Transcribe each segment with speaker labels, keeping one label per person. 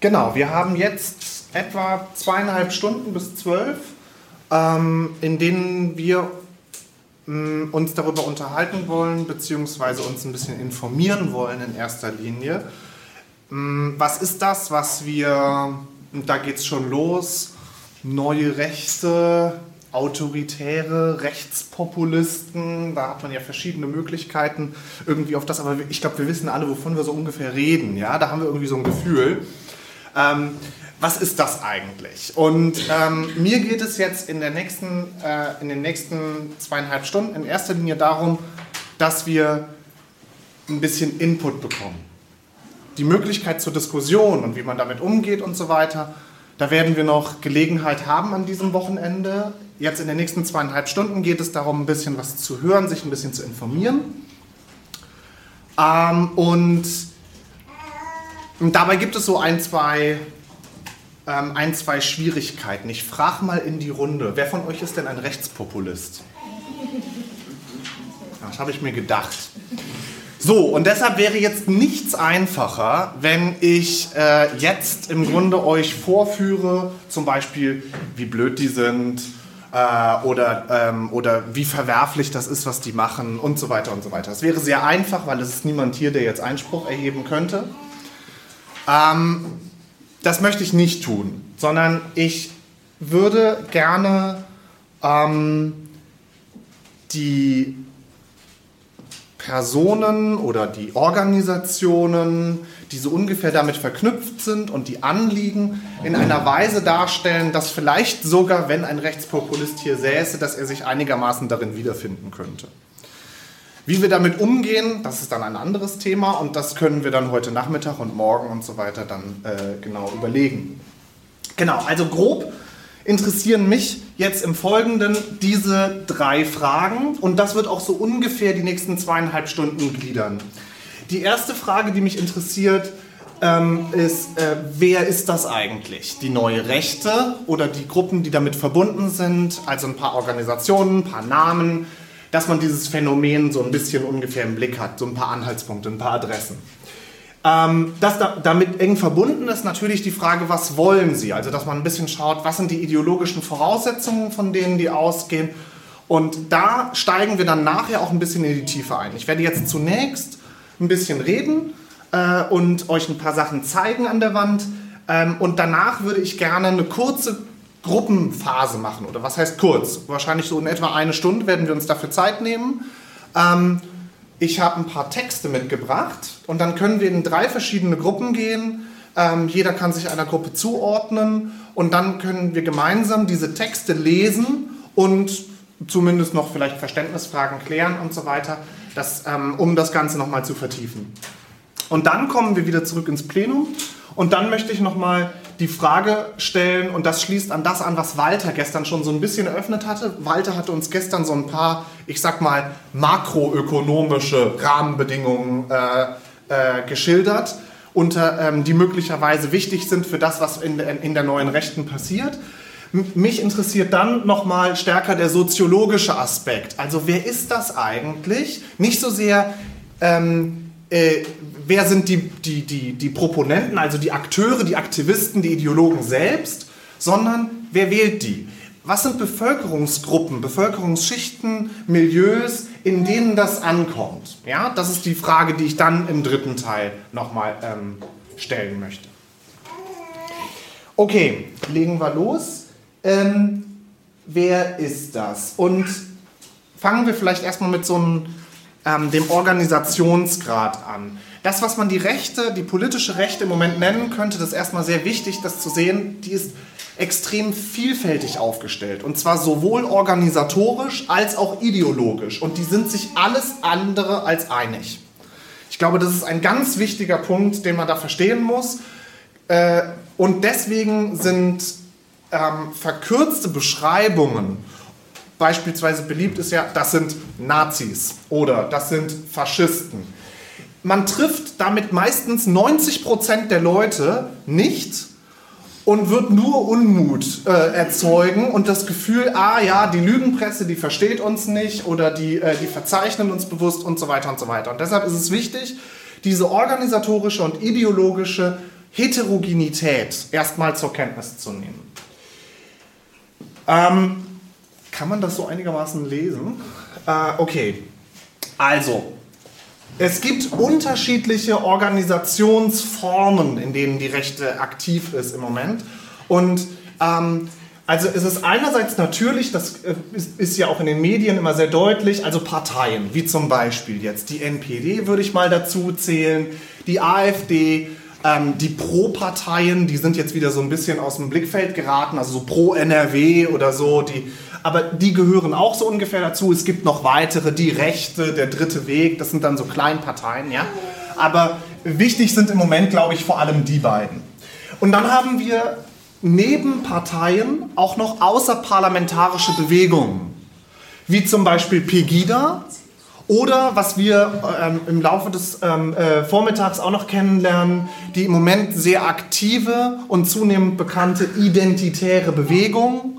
Speaker 1: Genau, wir haben jetzt etwa zweieinhalb Stunden bis zwölf, ähm, in denen wir mh, uns darüber unterhalten wollen, beziehungsweise uns ein bisschen informieren wollen in erster Linie. Mh, was ist das, was wir, da geht es schon los, neue Rechte, autoritäre Rechtspopulisten, da hat man ja verschiedene Möglichkeiten irgendwie auf das, aber ich glaube, wir wissen alle, wovon wir so ungefähr reden, ja, da haben wir irgendwie so ein Gefühl. Ähm, was ist das eigentlich? Und ähm, mir geht es jetzt in, der nächsten, äh, in den nächsten zweieinhalb Stunden in erster Linie darum, dass wir ein bisschen Input bekommen. Die Möglichkeit zur Diskussion und wie man damit umgeht und so weiter, da werden wir noch Gelegenheit haben an diesem Wochenende. Jetzt in den nächsten zweieinhalb Stunden geht es darum, ein bisschen was zu hören, sich ein bisschen zu informieren. Ähm, und dabei gibt es so ein, zwei, ähm, ein, zwei Schwierigkeiten. Ich frage mal in die Runde, wer von euch ist denn ein Rechtspopulist? Das habe ich mir gedacht. So, und deshalb wäre jetzt nichts einfacher, wenn ich äh, jetzt im Grunde euch vorführe, zum Beispiel, wie blöd die sind äh, oder, ähm, oder wie verwerflich das ist, was die machen und so weiter und so weiter. Das wäre sehr einfach, weil es ist niemand hier, der jetzt Einspruch erheben könnte. Ähm, das möchte ich nicht tun, sondern ich würde gerne ähm, die Personen oder die Organisationen, die so ungefähr damit verknüpft sind und die Anliegen in einer Weise darstellen, dass vielleicht sogar, wenn ein Rechtspopulist hier säße, dass er sich einigermaßen darin wiederfinden könnte. Wie wir damit umgehen, das ist dann ein anderes Thema und das können wir dann heute Nachmittag und morgen und so weiter dann äh, genau überlegen. Genau, also grob interessieren mich jetzt im Folgenden diese drei Fragen und das wird auch so ungefähr die nächsten zweieinhalb Stunden gliedern. Die erste Frage, die mich interessiert, ähm, ist, äh, wer ist das eigentlich? Die neue Rechte oder die Gruppen, die damit verbunden sind, also ein paar Organisationen, ein paar Namen, dass man dieses Phänomen so ein bisschen ungefähr im Blick hat, so ein paar Anhaltspunkte, ein paar Adressen. Ähm, das da, damit eng verbunden ist natürlich die Frage, was wollen Sie? Also, dass man ein bisschen schaut, was sind die ideologischen Voraussetzungen, von denen die ausgehen. Und da steigen wir dann nachher auch ein bisschen in die Tiefe ein. Ich werde jetzt zunächst ein bisschen reden äh, und euch ein paar Sachen zeigen an der Wand. Ähm, und danach würde ich gerne eine kurze Gruppenphase machen. Oder was heißt kurz? Wahrscheinlich so in etwa eine Stunde werden wir uns dafür Zeit nehmen. Ähm, ich habe ein paar Texte mitgebracht und dann können wir in drei verschiedene Gruppen gehen. Ähm, jeder kann sich einer Gruppe zuordnen und dann können wir gemeinsam diese Texte lesen und zumindest noch vielleicht Verständnisfragen klären und so weiter, das, ähm, um das Ganze nochmal zu vertiefen. Und dann kommen wir wieder zurück ins Plenum und dann möchte ich nochmal die Frage stellen, und das schließt an das an, was Walter gestern schon so ein bisschen eröffnet hatte. Walter hatte uns gestern so ein paar, ich sag mal, makroökonomische Rahmenbedingungen äh, äh, geschildert, unter, ähm, die möglicherweise wichtig sind für das, was in, in der neuen Rechten passiert. Mich interessiert dann nochmal stärker der soziologische Aspekt. Also wer ist das eigentlich? Nicht so sehr, ähm, äh, wer sind die, die, die, die Proponenten, also die Akteure, die Aktivisten, die Ideologen selbst, sondern wer wählt die? Was sind Bevölkerungsgruppen, Bevölkerungsschichten, Milieus, in denen das ankommt? Ja, das ist die Frage, die ich dann im dritten Teil nochmal ähm, stellen möchte. Okay, legen wir los. Ähm, wer ist das? Und fangen wir vielleicht erstmal mit so einem, ähm, dem Organisationsgrad an das, was man die Rechte, die politische Rechte im Moment nennen könnte, das ist erstmal sehr wichtig, das zu sehen, die ist extrem vielfältig aufgestellt. Und zwar sowohl organisatorisch als auch ideologisch. Und die sind sich alles andere als einig. Ich glaube, das ist ein ganz wichtiger Punkt, den man da verstehen muss. Äh, und deswegen sind ähm, verkürzte Beschreibungen, beispielsweise beliebt ist ja, das sind Nazis oder das sind Faschisten man trifft damit meistens 90% der Leute nicht und wird nur Unmut äh, erzeugen und das Gefühl, ah ja, die Lügenpresse, die versteht uns nicht oder die, äh, die verzeichnen uns bewusst und so weiter und so weiter. Und deshalb ist es wichtig, diese organisatorische und ideologische Heterogenität erstmal zur Kenntnis zu nehmen. Ähm, kann man das so einigermaßen lesen? Äh, okay, also es gibt unterschiedliche Organisationsformen, in denen die Rechte aktiv ist im Moment. Und ähm, also es ist einerseits natürlich, das äh, ist, ja auch in den Medien immer sehr deutlich, also Parteien, wie zum Beispiel jetzt die NPD würde ich mal dazu zählen, die AfD, ähm, die Pro-Parteien, die sind jetzt wieder so ein bisschen aus dem Blickfeld geraten, also so Pro-NRW oder so, die aber die gehören auch so ungefähr dazu. Es gibt noch weitere, die Rechte, der dritte Weg, das sind dann so Kleinparteien, ja. Aber wichtig sind im Moment, glaube ich, vor allem die beiden. Und dann haben wir neben Parteien auch noch außerparlamentarische Bewegungen, wie zum Beispiel Pegida oder was wir ähm, im Laufe des ähm, äh, Vormittags auch noch kennenlernen, die im Moment sehr aktive und zunehmend bekannte identitäre Bewegung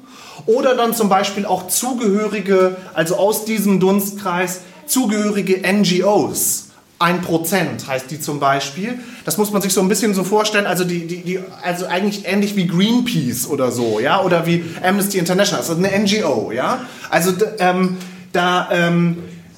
Speaker 1: oder dann zum Beispiel auch Zugehörige, also aus diesem Dunstkreis, zugehörige NGOs. Ein Prozent heißt die zum Beispiel. Das muss man sich so ein bisschen so vorstellen, also, die, die, die, also eigentlich ähnlich wie Greenpeace oder so, ja, oder wie Amnesty International. Ist eine NGO, ja. Also ähm, da, ähm,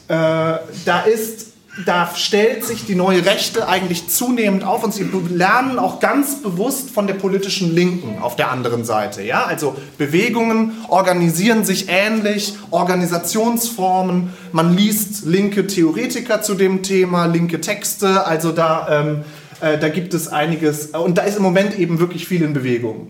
Speaker 1: äh, da ist da stellt sich die neue Rechte eigentlich zunehmend auf und sie lernen auch ganz bewusst von der politischen Linken auf der anderen Seite. Ja? Also Bewegungen organisieren sich ähnlich, Organisationsformen, man liest linke Theoretiker zu dem Thema, linke Texte, also da, ähm, äh, da gibt es einiges und da ist im Moment eben wirklich viel in Bewegung.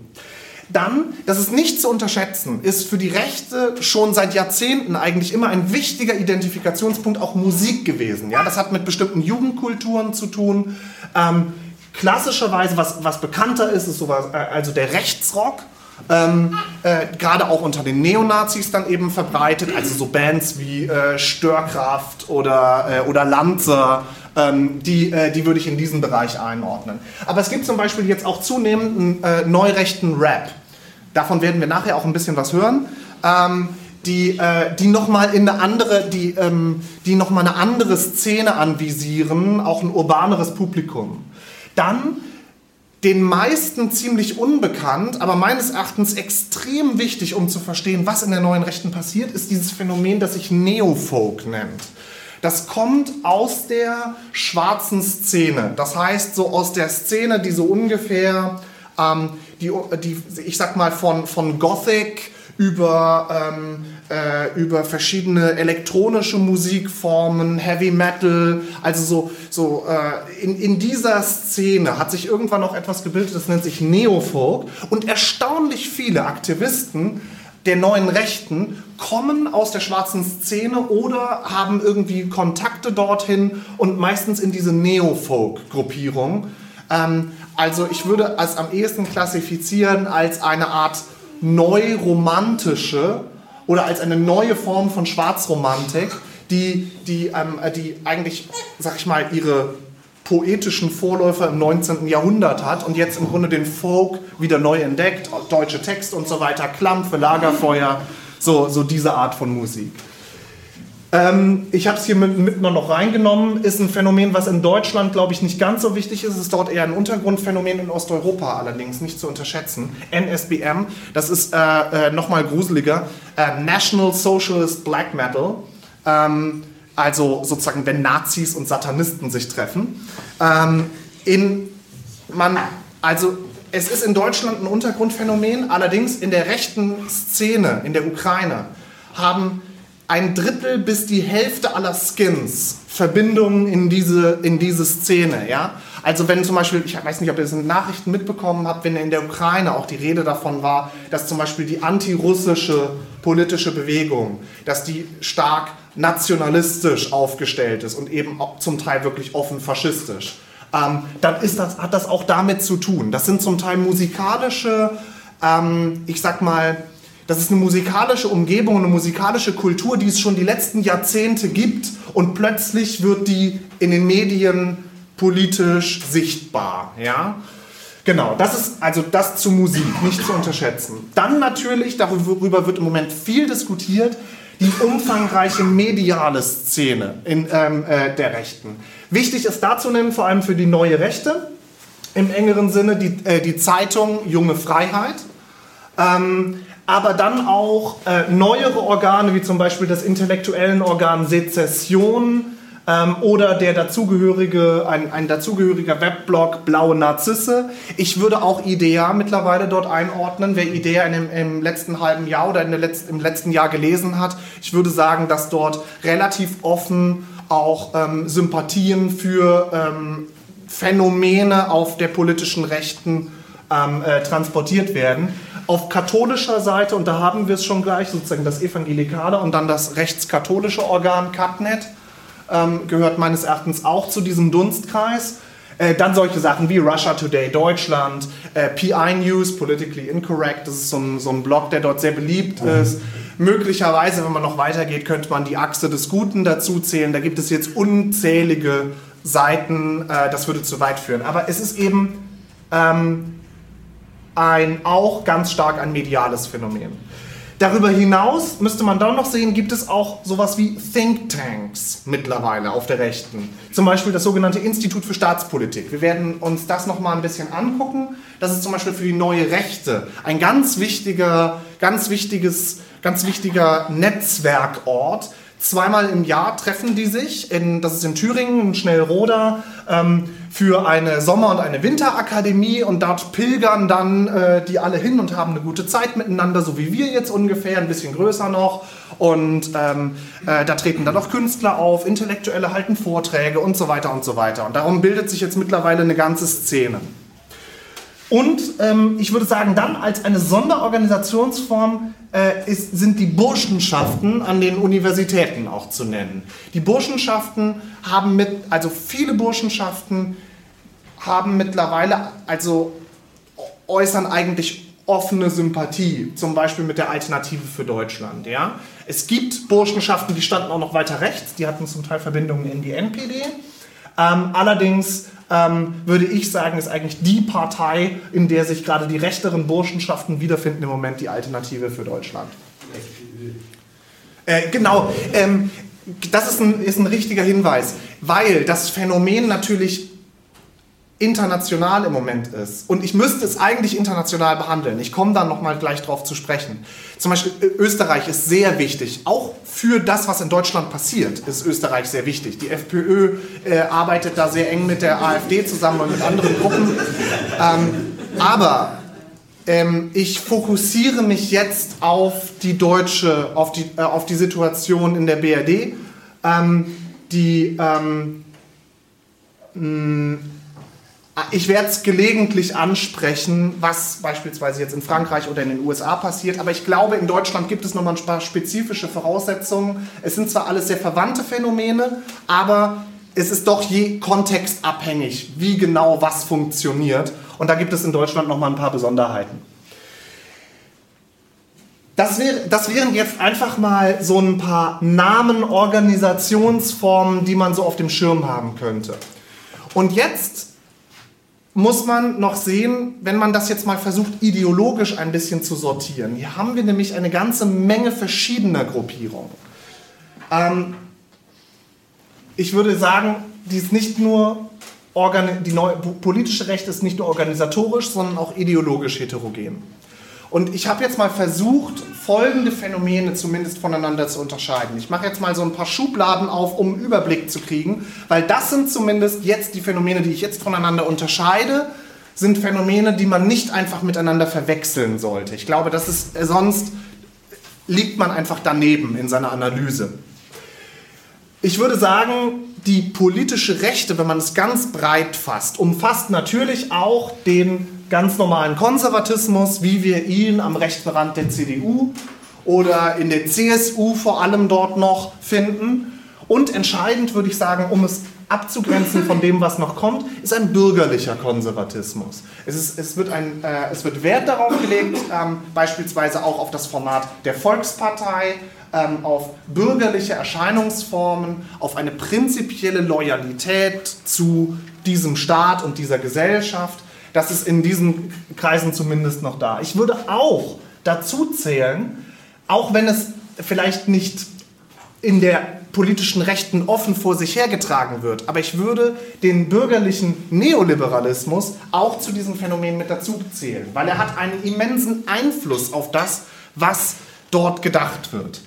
Speaker 1: Dann, das ist nicht zu unterschätzen, ist für die Rechte schon seit Jahrzehnten eigentlich immer ein wichtiger Identifikationspunkt auch Musik gewesen. Ja, das hat mit bestimmten Jugendkulturen zu tun. Ähm, klassischerweise, was, was bekannter ist, ist sowas, äh, also der Rechtsrock. Ähm, äh, gerade auch unter den Neonazis dann eben verbreitet, also so Bands wie äh, Störkraft oder, äh, oder Lanza, ähm, die, äh, die würde ich in diesen Bereich einordnen. Aber es gibt zum Beispiel jetzt auch zunehmend einen äh, neurechten Rap. Davon werden wir nachher auch ein bisschen was hören. Ähm, die, äh, die nochmal in eine die, ähm, die noch eine andere Szene anvisieren, auch ein urbaneres Publikum. Dann den meisten ziemlich unbekannt, aber meines Erachtens extrem wichtig, um zu verstehen, was in der neuen Rechten passiert, ist dieses Phänomen, das sich Neofolk nennt. Das kommt aus der schwarzen Szene. Das heißt, so aus der Szene, die so ungefähr ähm, die, die, ich sag mal, von, von Gothic über, ähm, äh, über verschiedene elektronische Musikformen, Heavy Metal, also so, so äh, in, in dieser Szene hat sich irgendwann noch etwas gebildet, das nennt sich Neofolk und erstaunlich viele Aktivisten der neuen Rechten kommen aus der schwarzen Szene oder haben irgendwie Kontakte dorthin und meistens in diese Neofolk-Gruppierung. Ähm, also ich würde es am ehesten klassifizieren als eine Art neuromantische oder als eine neue Form von Schwarzromantik, die, die, ähm, die eigentlich, sag ich mal, ihre poetischen Vorläufer im 19. Jahrhundert hat und jetzt im Grunde den Folk wieder neu entdeckt, deutsche Texte und so weiter, Klampfe, Lagerfeuer, so, so diese Art von Musik. Ähm, ich habe es hier mit, mit noch reingenommen, ist ein Phänomen, was in Deutschland, glaube ich, nicht ganz so wichtig ist. Es ist dort eher ein Untergrundphänomen in Osteuropa allerdings, nicht zu unterschätzen. NSBM, das ist äh, äh, nochmal gruseliger, äh, National Socialist Black Metal. Ähm, also sozusagen, wenn Nazis und Satanisten sich treffen. Ähm, in, man, also es ist in Deutschland ein Untergrundphänomen, allerdings in der rechten Szene in der Ukraine haben ein Drittel bis die Hälfte aller Skins Verbindungen in diese, in diese Szene. Ja? Also wenn zum Beispiel, ich weiß nicht, ob ihr das in Nachrichten mitbekommen habt, wenn in der Ukraine auch die Rede davon war, dass zum Beispiel die antirussische politische Bewegung, dass die stark nationalistisch aufgestellt ist und eben zum Teil wirklich offen faschistisch, ähm, dann ist das, hat das auch damit zu tun. Das sind zum Teil musikalische, ähm, ich sag mal, das ist eine musikalische Umgebung, eine musikalische Kultur, die es schon die letzten Jahrzehnte gibt und plötzlich wird die in den Medien politisch sichtbar. Ja? Genau, das ist also das zu Musik, nicht zu unterschätzen. Dann natürlich, darüber wird im Moment viel diskutiert, die umfangreiche mediale Szene in, ähm, äh, der Rechten. Wichtig ist dazu nennen, vor allem für die neue Rechte, im engeren Sinne, die, äh, die Zeitung Junge Freiheit. Ähm, aber dann auch äh, neuere Organe, wie zum Beispiel das intellektuellen Organ Sezession ähm, oder der dazugehörige, ein, ein dazugehöriger Webblog Blaue Narzisse. Ich würde auch IDEA mittlerweile dort einordnen. Wer IDEA in dem, im letzten halben Jahr oder in der Letz-, im letzten Jahr gelesen hat, ich würde sagen, dass dort relativ offen auch ähm, Sympathien für ähm, Phänomene auf der politischen Rechten ähm, äh, transportiert werden. Auf katholischer Seite, und da haben wir es schon gleich, sozusagen das evangelikale und dann das rechtskatholische Organ CatNet, ähm, gehört meines Erachtens auch zu diesem Dunstkreis. Äh, dann solche Sachen wie Russia Today Deutschland, äh, PI News, Politically Incorrect, das ist so ein, so ein Blog, der dort sehr beliebt mhm. ist. Möglicherweise, wenn man noch weitergeht, könnte man die Achse des Guten dazu zählen. Da gibt es jetzt unzählige Seiten, äh, das würde zu weit führen. Aber es ist eben ähm, ein, auch ganz stark ein mediales Phänomen. Darüber hinaus müsste man dann noch sehen, gibt es auch sowas wie Thinktanks mittlerweile auf der Rechten. Zum Beispiel das sogenannte Institut für Staatspolitik. Wir werden uns das nochmal ein bisschen angucken. Das ist zum Beispiel für die neue Rechte ein ganz wichtiger, ganz wichtiges, ganz wichtiger Netzwerkort, Zweimal im Jahr treffen die sich, in, das ist in Thüringen, in Schnellroda, ähm, für eine Sommer- und eine Winterakademie und dort pilgern dann äh, die alle hin und haben eine gute Zeit miteinander, so wie wir jetzt ungefähr, ein bisschen größer noch. Und ähm, äh, da treten dann auch Künstler auf, Intellektuelle halten Vorträge und so weiter und so weiter. Und darum bildet sich jetzt mittlerweile eine ganze Szene. Und ähm, ich würde sagen, dann als eine Sonderorganisationsform äh, ist, sind die Burschenschaften an den Universitäten auch zu nennen. Die Burschenschaften haben mit, also viele Burschenschaften haben mittlerweile, also äußern eigentlich offene Sympathie, zum Beispiel mit der Alternative für Deutschland. Ja? Es gibt Burschenschaften, die standen auch noch weiter rechts, die hatten zum Teil Verbindungen in die NPD. Ähm, allerdings ähm, würde ich sagen, ist eigentlich die Partei, in der sich gerade die rechteren Burschenschaften wiederfinden im Moment die Alternative für Deutschland. Äh, genau, ähm, das ist ein, ist ein richtiger Hinweis, weil das Phänomen natürlich international im Moment ist. Und ich müsste es eigentlich international behandeln. Ich komme dann nochmal gleich drauf zu sprechen. Zum Beispiel Österreich ist sehr wichtig. Auch für das, was in Deutschland passiert, ist Österreich sehr wichtig. Die FPÖ äh, arbeitet da sehr eng mit der AfD zusammen und mit anderen Gruppen. Ähm, aber ähm, ich fokussiere mich jetzt auf die deutsche, auf die, äh, auf die Situation in der BRD. Ähm, die ähm, mh, ich werde es gelegentlich ansprechen, was beispielsweise jetzt in Frankreich oder in den USA passiert, aber ich glaube, in Deutschland gibt es nochmal ein paar spezifische Voraussetzungen. Es sind zwar alles sehr verwandte Phänomene, aber es ist doch je kontextabhängig, wie genau was funktioniert. Und da gibt es in Deutschland nochmal ein paar Besonderheiten. Das, wär, das wären jetzt einfach mal so ein paar Namen, Organisationsformen, die man so auf dem Schirm haben könnte. Und jetzt muss man noch sehen, wenn man das jetzt mal versucht, ideologisch ein bisschen zu sortieren. Hier haben wir nämlich eine ganze Menge verschiedener Gruppierungen. Ähm, ich würde sagen, die ist nicht nur die neue, politische Rechte ist nicht nur organisatorisch, sondern auch ideologisch heterogen. Und ich habe jetzt mal versucht, folgende Phänomene zumindest voneinander zu unterscheiden. Ich mache jetzt mal so ein paar Schubladen auf, um einen Überblick zu kriegen, weil das sind zumindest jetzt die Phänomene, die ich jetzt voneinander unterscheide, sind Phänomene, die man nicht einfach miteinander verwechseln sollte. Ich glaube, das ist äh, sonst liegt man einfach daneben in seiner Analyse. Ich würde sagen, die politische Rechte, wenn man es ganz breit fasst, umfasst natürlich auch den ganz normalen Konservatismus, wie wir ihn am rechten Rand der CDU oder in der CSU vor allem dort noch finden. Und entscheidend würde ich sagen, um es abzugrenzen von dem, was noch kommt, ist ein bürgerlicher Konservatismus. Es, ist, es, wird, ein, äh, es wird Wert darauf gelegt, ähm, beispielsweise auch auf das Format der Volkspartei, ähm, auf bürgerliche Erscheinungsformen, auf eine prinzipielle Loyalität zu diesem Staat und dieser Gesellschaft. Das ist in diesen Kreisen zumindest noch da. Ich würde auch dazu zählen, auch wenn es vielleicht nicht in der politischen Rechten offen vor sich hergetragen wird. Aber ich würde den bürgerlichen Neoliberalismus auch zu diesem Phänomen mit dazu zählen, weil er hat einen immensen Einfluss auf das, was dort gedacht wird.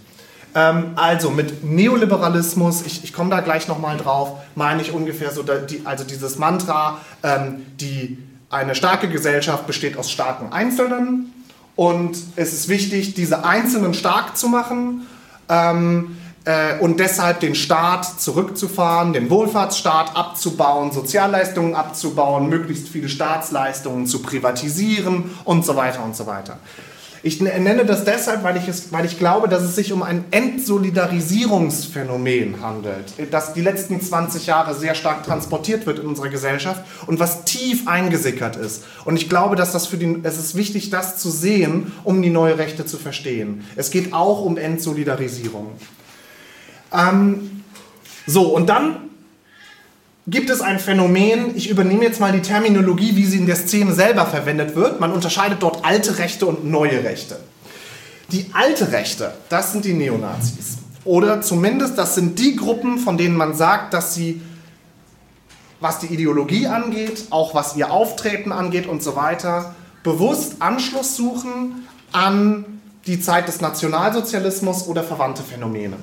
Speaker 1: Ähm, also mit Neoliberalismus, ich, ich komme da gleich nochmal drauf, meine ich ungefähr so, die, also dieses Mantra, ähm, die, eine starke Gesellschaft besteht aus starken Einzelnen und es ist wichtig, diese Einzelnen stark zu machen. Ähm, äh, und deshalb den Staat zurückzufahren, den Wohlfahrtsstaat abzubauen, Sozialleistungen abzubauen, möglichst viele Staatsleistungen zu privatisieren und so weiter und so weiter. Ich nenne das deshalb, weil ich, es, weil ich glaube, dass es sich um ein Entsolidarisierungsphänomen handelt, das die letzten 20 Jahre sehr stark transportiert wird in unserer Gesellschaft und was tief eingesickert ist. Und ich glaube, dass das für den, es ist wichtig, das zu sehen, um die neue Rechte zu verstehen. Es geht auch um Entsolidarisierung. Ähm, so, und dann gibt es ein Phänomen, ich übernehme jetzt mal die Terminologie, wie sie in der Szene selber verwendet wird. Man unterscheidet dort alte Rechte und neue Rechte. Die alte Rechte, das sind die Neonazis. Oder zumindest das sind die Gruppen, von denen man sagt, dass sie, was die Ideologie angeht, auch was ihr Auftreten angeht und so weiter, bewusst Anschluss suchen an die Zeit des Nationalsozialismus oder verwandte Phänomene.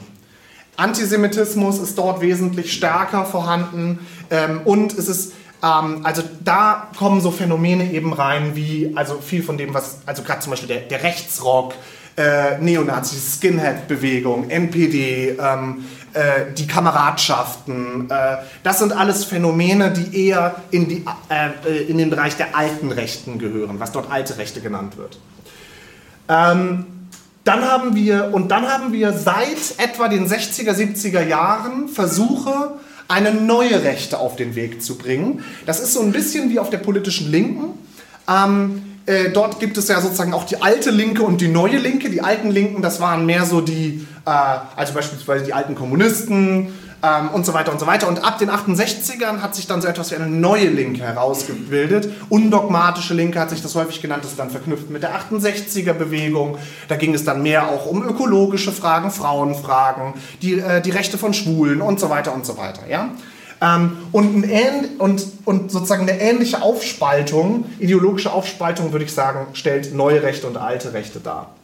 Speaker 1: Antisemitismus ist dort wesentlich stärker vorhanden ähm, und es ist ähm, also da kommen so Phänomene eben rein wie also viel von dem was also gerade zum Beispiel der, der Rechtsrock äh, Neonazis, Skinhead-Bewegung, NPD, ähm, äh, die Kameradschaften. Äh, das sind alles Phänomene, die eher in, die, äh, in den Bereich der alten Rechten gehören, was dort alte Rechte genannt wird. Ähm, dann haben wir, und dann haben wir seit etwa den 60er, 70er Jahren Versuche, eine neue Rechte auf den Weg zu bringen. Das ist so ein bisschen wie auf der politischen Linken. Ähm, äh, dort gibt es ja sozusagen auch die alte Linke und die neue Linke. Die alten Linken, das waren mehr so die, äh, also beispielsweise die alten Kommunisten, ähm, und so weiter und so weiter. Und ab den 68ern hat sich dann so etwas wie eine neue Linke herausgebildet. Undogmatische Linke hat sich das häufig genannt, das ist dann verknüpft mit der 68er-Bewegung. Da ging es dann mehr auch um ökologische Fragen, Frauenfragen, die, äh, die Rechte von Schwulen und so weiter und so weiter. Ja? Ähm, und, ein, und, und sozusagen eine ähnliche Aufspaltung, ideologische Aufspaltung, würde ich sagen, stellt neue Rechte und alte Rechte dar.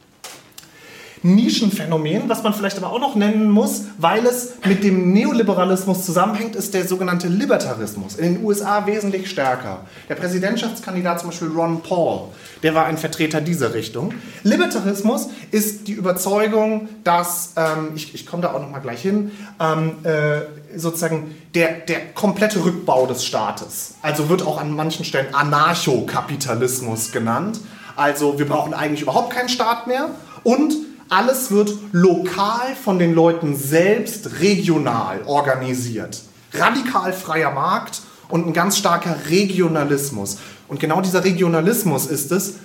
Speaker 1: Nischenphänomen, was man vielleicht aber auch noch nennen muss, weil es mit dem Neoliberalismus zusammenhängt, ist der sogenannte Libertarismus. In den USA wesentlich stärker. Der Präsidentschaftskandidat zum Beispiel Ron Paul, der war ein Vertreter dieser Richtung. Libertarismus ist die Überzeugung, dass, ähm, ich, ich komme da auch noch mal gleich hin, ähm, äh, sozusagen der, der komplette Rückbau des Staates. Also wird auch an manchen Stellen Anarchokapitalismus genannt. Also wir brauchen eigentlich überhaupt keinen Staat mehr und alles wird lokal von den Leuten selbst regional organisiert. Radikal freier Markt und ein ganz starker Regionalismus. Und genau dieser Regionalismus ist es,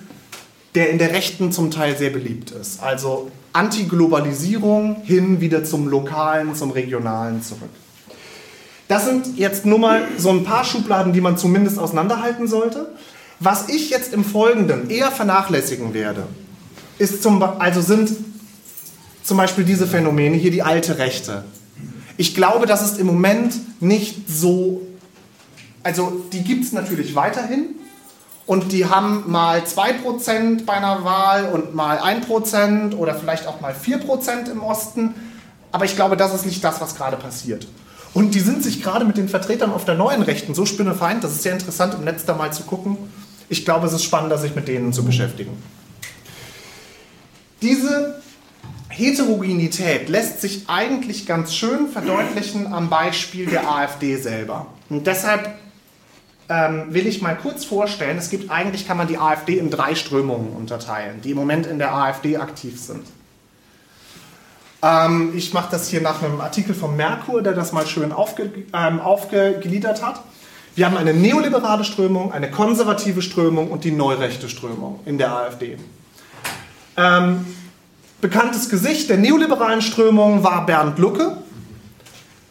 Speaker 1: der in der Rechten zum Teil sehr beliebt ist. Also Antiglobalisierung hin wieder zum Lokalen, zum Regionalen zurück. Das sind jetzt nur mal so ein paar Schubladen, die man zumindest auseinanderhalten sollte. Was ich jetzt im Folgenden eher vernachlässigen werde, ist zum, also sind zum Beispiel diese Phänomene, hier die alte Rechte. Ich glaube, das ist im Moment nicht so, also die gibt es natürlich weiterhin und die haben mal 2% bei einer Wahl und mal 1% oder vielleicht auch mal 4% im Osten, aber ich glaube, das ist nicht das, was gerade passiert. Und die sind sich gerade mit den Vertretern auf der neuen Rechten so spinnefeind, das ist sehr interessant im Netz da mal zu gucken. Ich glaube, es ist spannender, sich mit denen zu beschäftigen. Diese Heterogenität lässt sich eigentlich ganz schön verdeutlichen am Beispiel der AfD selber. Und deshalb ähm, will ich mal kurz vorstellen, es gibt eigentlich, kann man die AfD in drei Strömungen unterteilen, die im Moment in der AfD aktiv sind. Ähm, ich mache das hier nach einem Artikel von Merkur, der das mal schön aufge, ähm, aufgegliedert hat. Wir haben eine neoliberale Strömung, eine konservative Strömung und die neurechte Strömung in der AfD. Ähm, bekanntes Gesicht der neoliberalen Strömung war Bernd Lucke.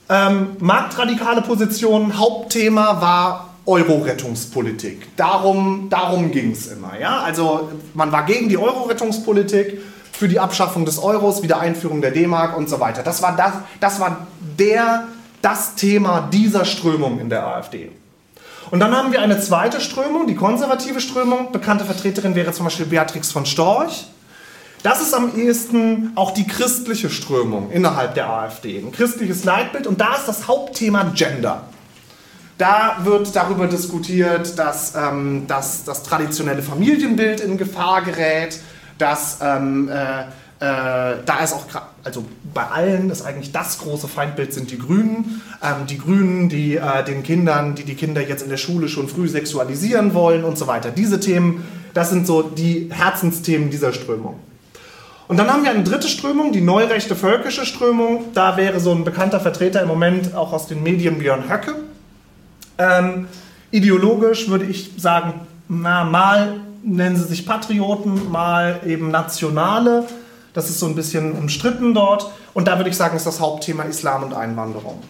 Speaker 1: Ähm, marktradikale Position, Hauptthema war Euro-Rettungspolitik. Darum, darum ging es immer. Ja? Also man war gegen die Euro-Rettungspolitik. für die Abschaffung des Euros, Wiedereinführung der D-Mark und so weiter. Das war das, das war der, das Thema dieser Strömung in der AfD. Und dann haben wir eine zweite Strömung, die konservative Strömung. Bekannte Vertreterin wäre zum Beispiel Beatrix von Storch. Das ist am ehesten auch die christliche Strömung innerhalb der AfD. Ein christliches Leitbild und da ist das Hauptthema Gender. Da wird darüber diskutiert, dass, ähm, dass das traditionelle Familienbild in Gefahr gerät, dass ähm, äh, äh, da ist auch, also bei allen ist eigentlich das große Feindbild sind die Grünen. Ähm, die Grünen, die äh, den Kindern, die die Kinder jetzt in der Schule schon früh sexualisieren wollen und so weiter. Diese Themen, das sind so die Herzensthemen dieser Strömung. Und dann haben wir eine dritte Strömung, die neurechte völkische Strömung. Da wäre so ein bekannter Vertreter im Moment auch aus den Medien Björn Höcke. Ähm, ideologisch würde ich sagen, na, mal nennen sie sich Patrioten, mal eben Nationale. Das ist so ein bisschen umstritten dort. Und da würde ich sagen, ist das Hauptthema Islam und Einwanderung.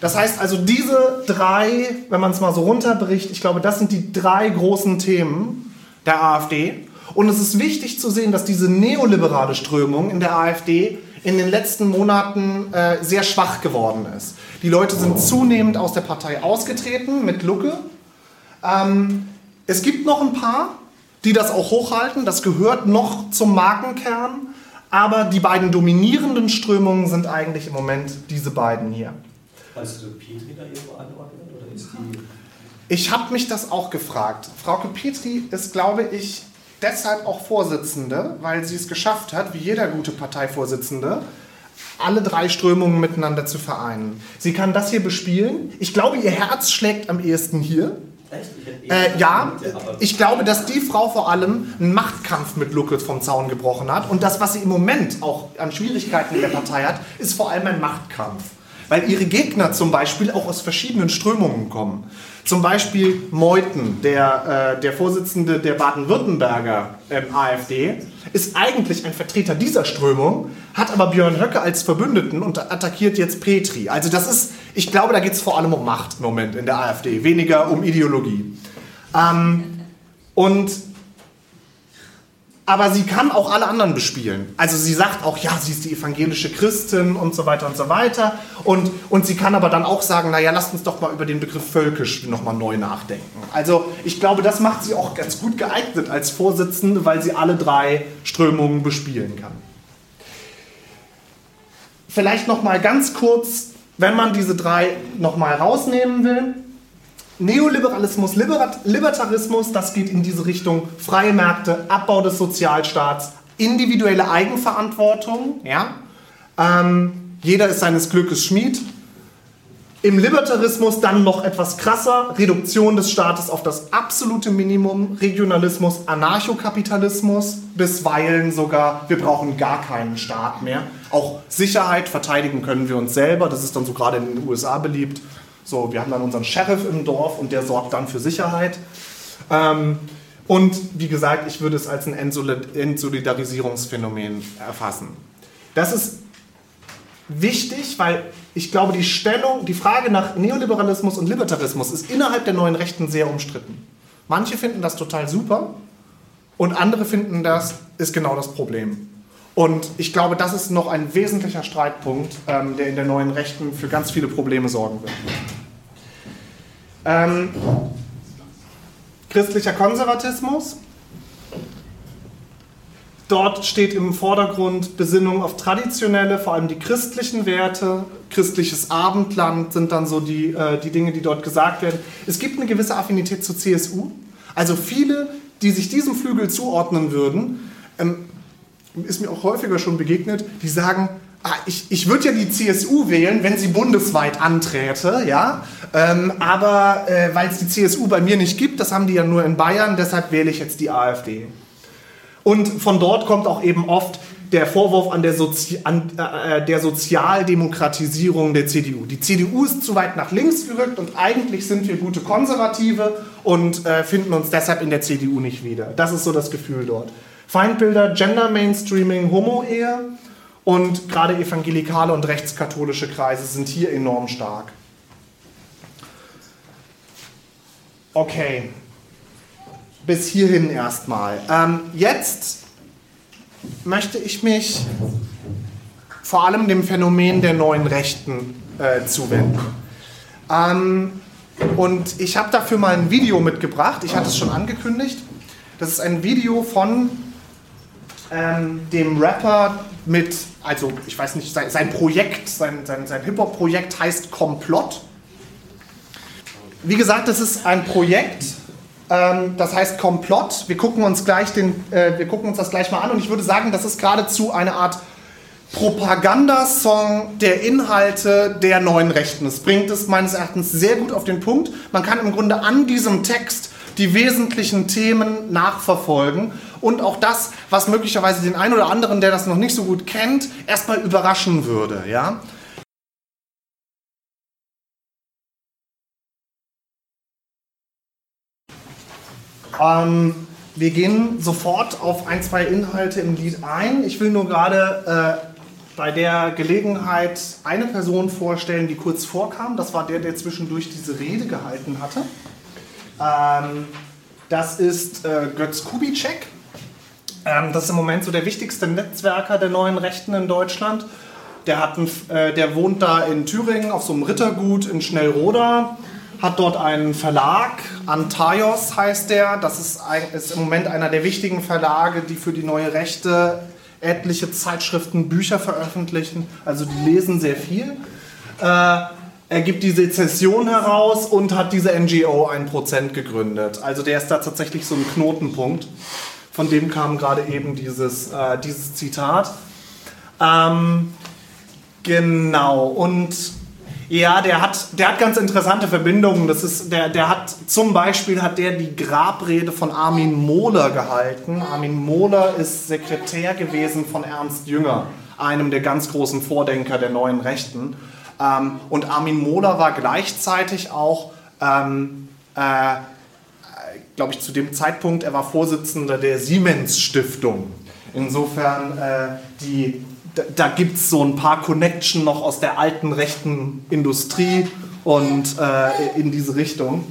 Speaker 1: Das heißt also, diese drei, wenn man es mal so runterbricht, ich glaube, das sind die drei großen Themen der AfD. Und es ist wichtig zu sehen, dass diese neoliberale Strömung in der AfD in den letzten Monaten äh, sehr schwach geworden ist. Die Leute sind zunehmend aus der Partei ausgetreten mit Lucke. Ähm, es gibt noch ein paar, die das auch hochhalten. Das gehört noch zum Markenkern. Aber die beiden dominierenden Strömungen sind eigentlich im Moment diese beiden hier.
Speaker 2: Kannst du Petri da irgendwo anordnen? Oder ist die
Speaker 1: ich habe mich das auch gefragt. Frauke Petri ist, glaube ich, deshalb auch Vorsitzende, weil sie es geschafft hat, wie jeder gute Parteivorsitzende, alle drei Strömungen miteinander zu vereinen. Sie kann das hier bespielen. Ich glaube, ihr Herz schlägt am ehesten hier. Äh, ja, ich glaube, dass die Frau vor allem einen Machtkampf mit Lucke vom Zaun gebrochen hat. Und das, was sie im Moment auch an Schwierigkeiten in der Partei hat, ist vor allem ein Machtkampf. Weil ihre Gegner zum Beispiel auch aus verschiedenen Strömungen kommen. Zum Beispiel Meuthen, der, äh, der Vorsitzende der Baden-Württemberger ähm, AfD, ist eigentlich ein Vertreter dieser Strömung, hat aber Björn Höcke als Verbündeten und attackiert jetzt Petri. Also das ist, ich glaube, da geht es vor allem um Macht im Moment in der AfD, weniger um Ideologie. Ähm, und aber sie kann auch alle anderen bespielen. Also sie sagt auch, ja, sie ist die evangelische Christin und so weiter und so weiter. Und, und sie kann aber dann auch sagen, naja, lasst uns doch mal über den Begriff völkisch nochmal neu nachdenken. Also ich glaube, das macht sie auch ganz gut geeignet als Vorsitzende, weil sie alle drei Strömungen bespielen kann. Vielleicht nochmal ganz kurz, wenn man diese drei nochmal rausnehmen will. Neoliberalismus, Libertarismus, das geht in diese Richtung. Freie Märkte, Abbau des Sozialstaats, individuelle Eigenverantwortung. Ja? Ähm, jeder ist seines Glückes Schmied. Im Libertarismus dann noch etwas krasser, Reduktion des Staates auf das absolute Minimum, Regionalismus, Anarchokapitalismus, bisweilen sogar, wir brauchen gar keinen Staat mehr. Auch Sicherheit verteidigen können wir uns selber, das ist dann so gerade in den USA beliebt. So, wir haben dann unseren Sheriff im Dorf und der sorgt dann für Sicherheit. Ähm, und wie gesagt, ich würde es als ein Entsolidarisierungsphänomen erfassen. Das ist wichtig, weil ich glaube, die Stellung, die Frage nach Neoliberalismus und Libertarismus ist innerhalb der neuen Rechten sehr umstritten. Manche finden das total super und andere finden, das ist genau das Problem. Und ich glaube, das ist noch ein wesentlicher Streitpunkt, ähm, der in der neuen Rechten für ganz viele Probleme sorgen wird. Ähm, christlicher Konservatismus. Dort steht im Vordergrund Besinnung auf traditionelle, vor allem die christlichen Werte. Christliches Abendland sind dann so die, äh, die Dinge, die dort gesagt werden. Es gibt eine gewisse Affinität zur CSU. Also viele, die sich diesem Flügel zuordnen würden, ähm, ist mir auch häufiger schon begegnet, die sagen, ah, ich, ich würde ja die CSU wählen, wenn sie bundesweit anträte, ja, ähm, aber äh, weil es die CSU bei mir nicht gibt, das haben die ja nur in Bayern, deshalb wähle ich jetzt die AfD. Und von dort kommt auch eben oft der Vorwurf an der, Sozi an, äh, der Sozialdemokratisierung der CDU. Die CDU ist zu weit nach links gerückt und eigentlich sind wir gute Konservative und äh, finden uns deshalb in der CDU nicht wieder. Das ist so das Gefühl dort. Feindbilder, Gender Mainstreaming, Homo-Ehe und gerade evangelikale und rechtskatholische Kreise sind hier enorm stark. Okay, bis hierhin erstmal. Ähm, jetzt möchte ich mich vor allem dem Phänomen der neuen Rechten äh, zuwenden. Ähm, und ich habe dafür mal ein Video mitgebracht. Ich hatte es schon angekündigt. Das ist ein Video von ähm, dem Rapper mit, also ich weiß nicht, sein, sein Projekt, sein, sein, sein Hip-Hop-Projekt heißt Komplott. Wie gesagt, das ist ein Projekt, ähm, das heißt Komplott. Wir gucken uns gleich den, äh, wir gucken uns das gleich mal an und ich würde sagen, das ist geradezu eine Art Propagandasong der Inhalte der neuen Rechten. Es bringt es meines Erachtens sehr gut auf den Punkt. Man kann im Grunde an diesem Text die wesentlichen Themen nachverfolgen und auch das, was möglicherweise den einen oder anderen, der das noch nicht so gut kennt, erstmal überraschen würde. Ja? Ähm, wir gehen sofort auf ein, zwei Inhalte im Lied ein. Ich will nur gerade äh, bei der Gelegenheit eine Person vorstellen, die kurz vorkam. Das war der, der zwischendurch diese Rede gehalten hatte. Ähm, das ist äh, Götz Kubitschek. Ähm, das ist im Moment so der wichtigste Netzwerker der neuen Rechten in Deutschland. Der, hat ein, äh, der wohnt da in Thüringen auf so einem Rittergut in Schnellroda, hat dort einen Verlag, Antaios heißt der. Das ist, ein, ist im Moment einer der wichtigen Verlage, die für die neue Rechte etliche Zeitschriften, Bücher veröffentlichen. Also die lesen sehr viel. Äh, er gibt die Sezession heraus und hat diese NGO 1% gegründet. Also der ist da tatsächlich so ein Knotenpunkt. Von dem kam gerade eben dieses, äh, dieses Zitat. Ähm, genau, und ja, der hat, der hat ganz interessante Verbindungen. Das ist, der, der hat zum Beispiel hat der die Grabrede von Armin Mohler gehalten. Armin Mohler ist Sekretär gewesen von Ernst Jünger, einem der ganz großen Vordenker der neuen Rechten. Ähm, und Armin Mohler war gleichzeitig auch, ähm, äh, glaube ich, zu dem Zeitpunkt, er war Vorsitzender der Siemens Stiftung. Insofern äh, die da, da gibt es so ein paar Connection noch aus der alten rechten Industrie und äh, in diese Richtung.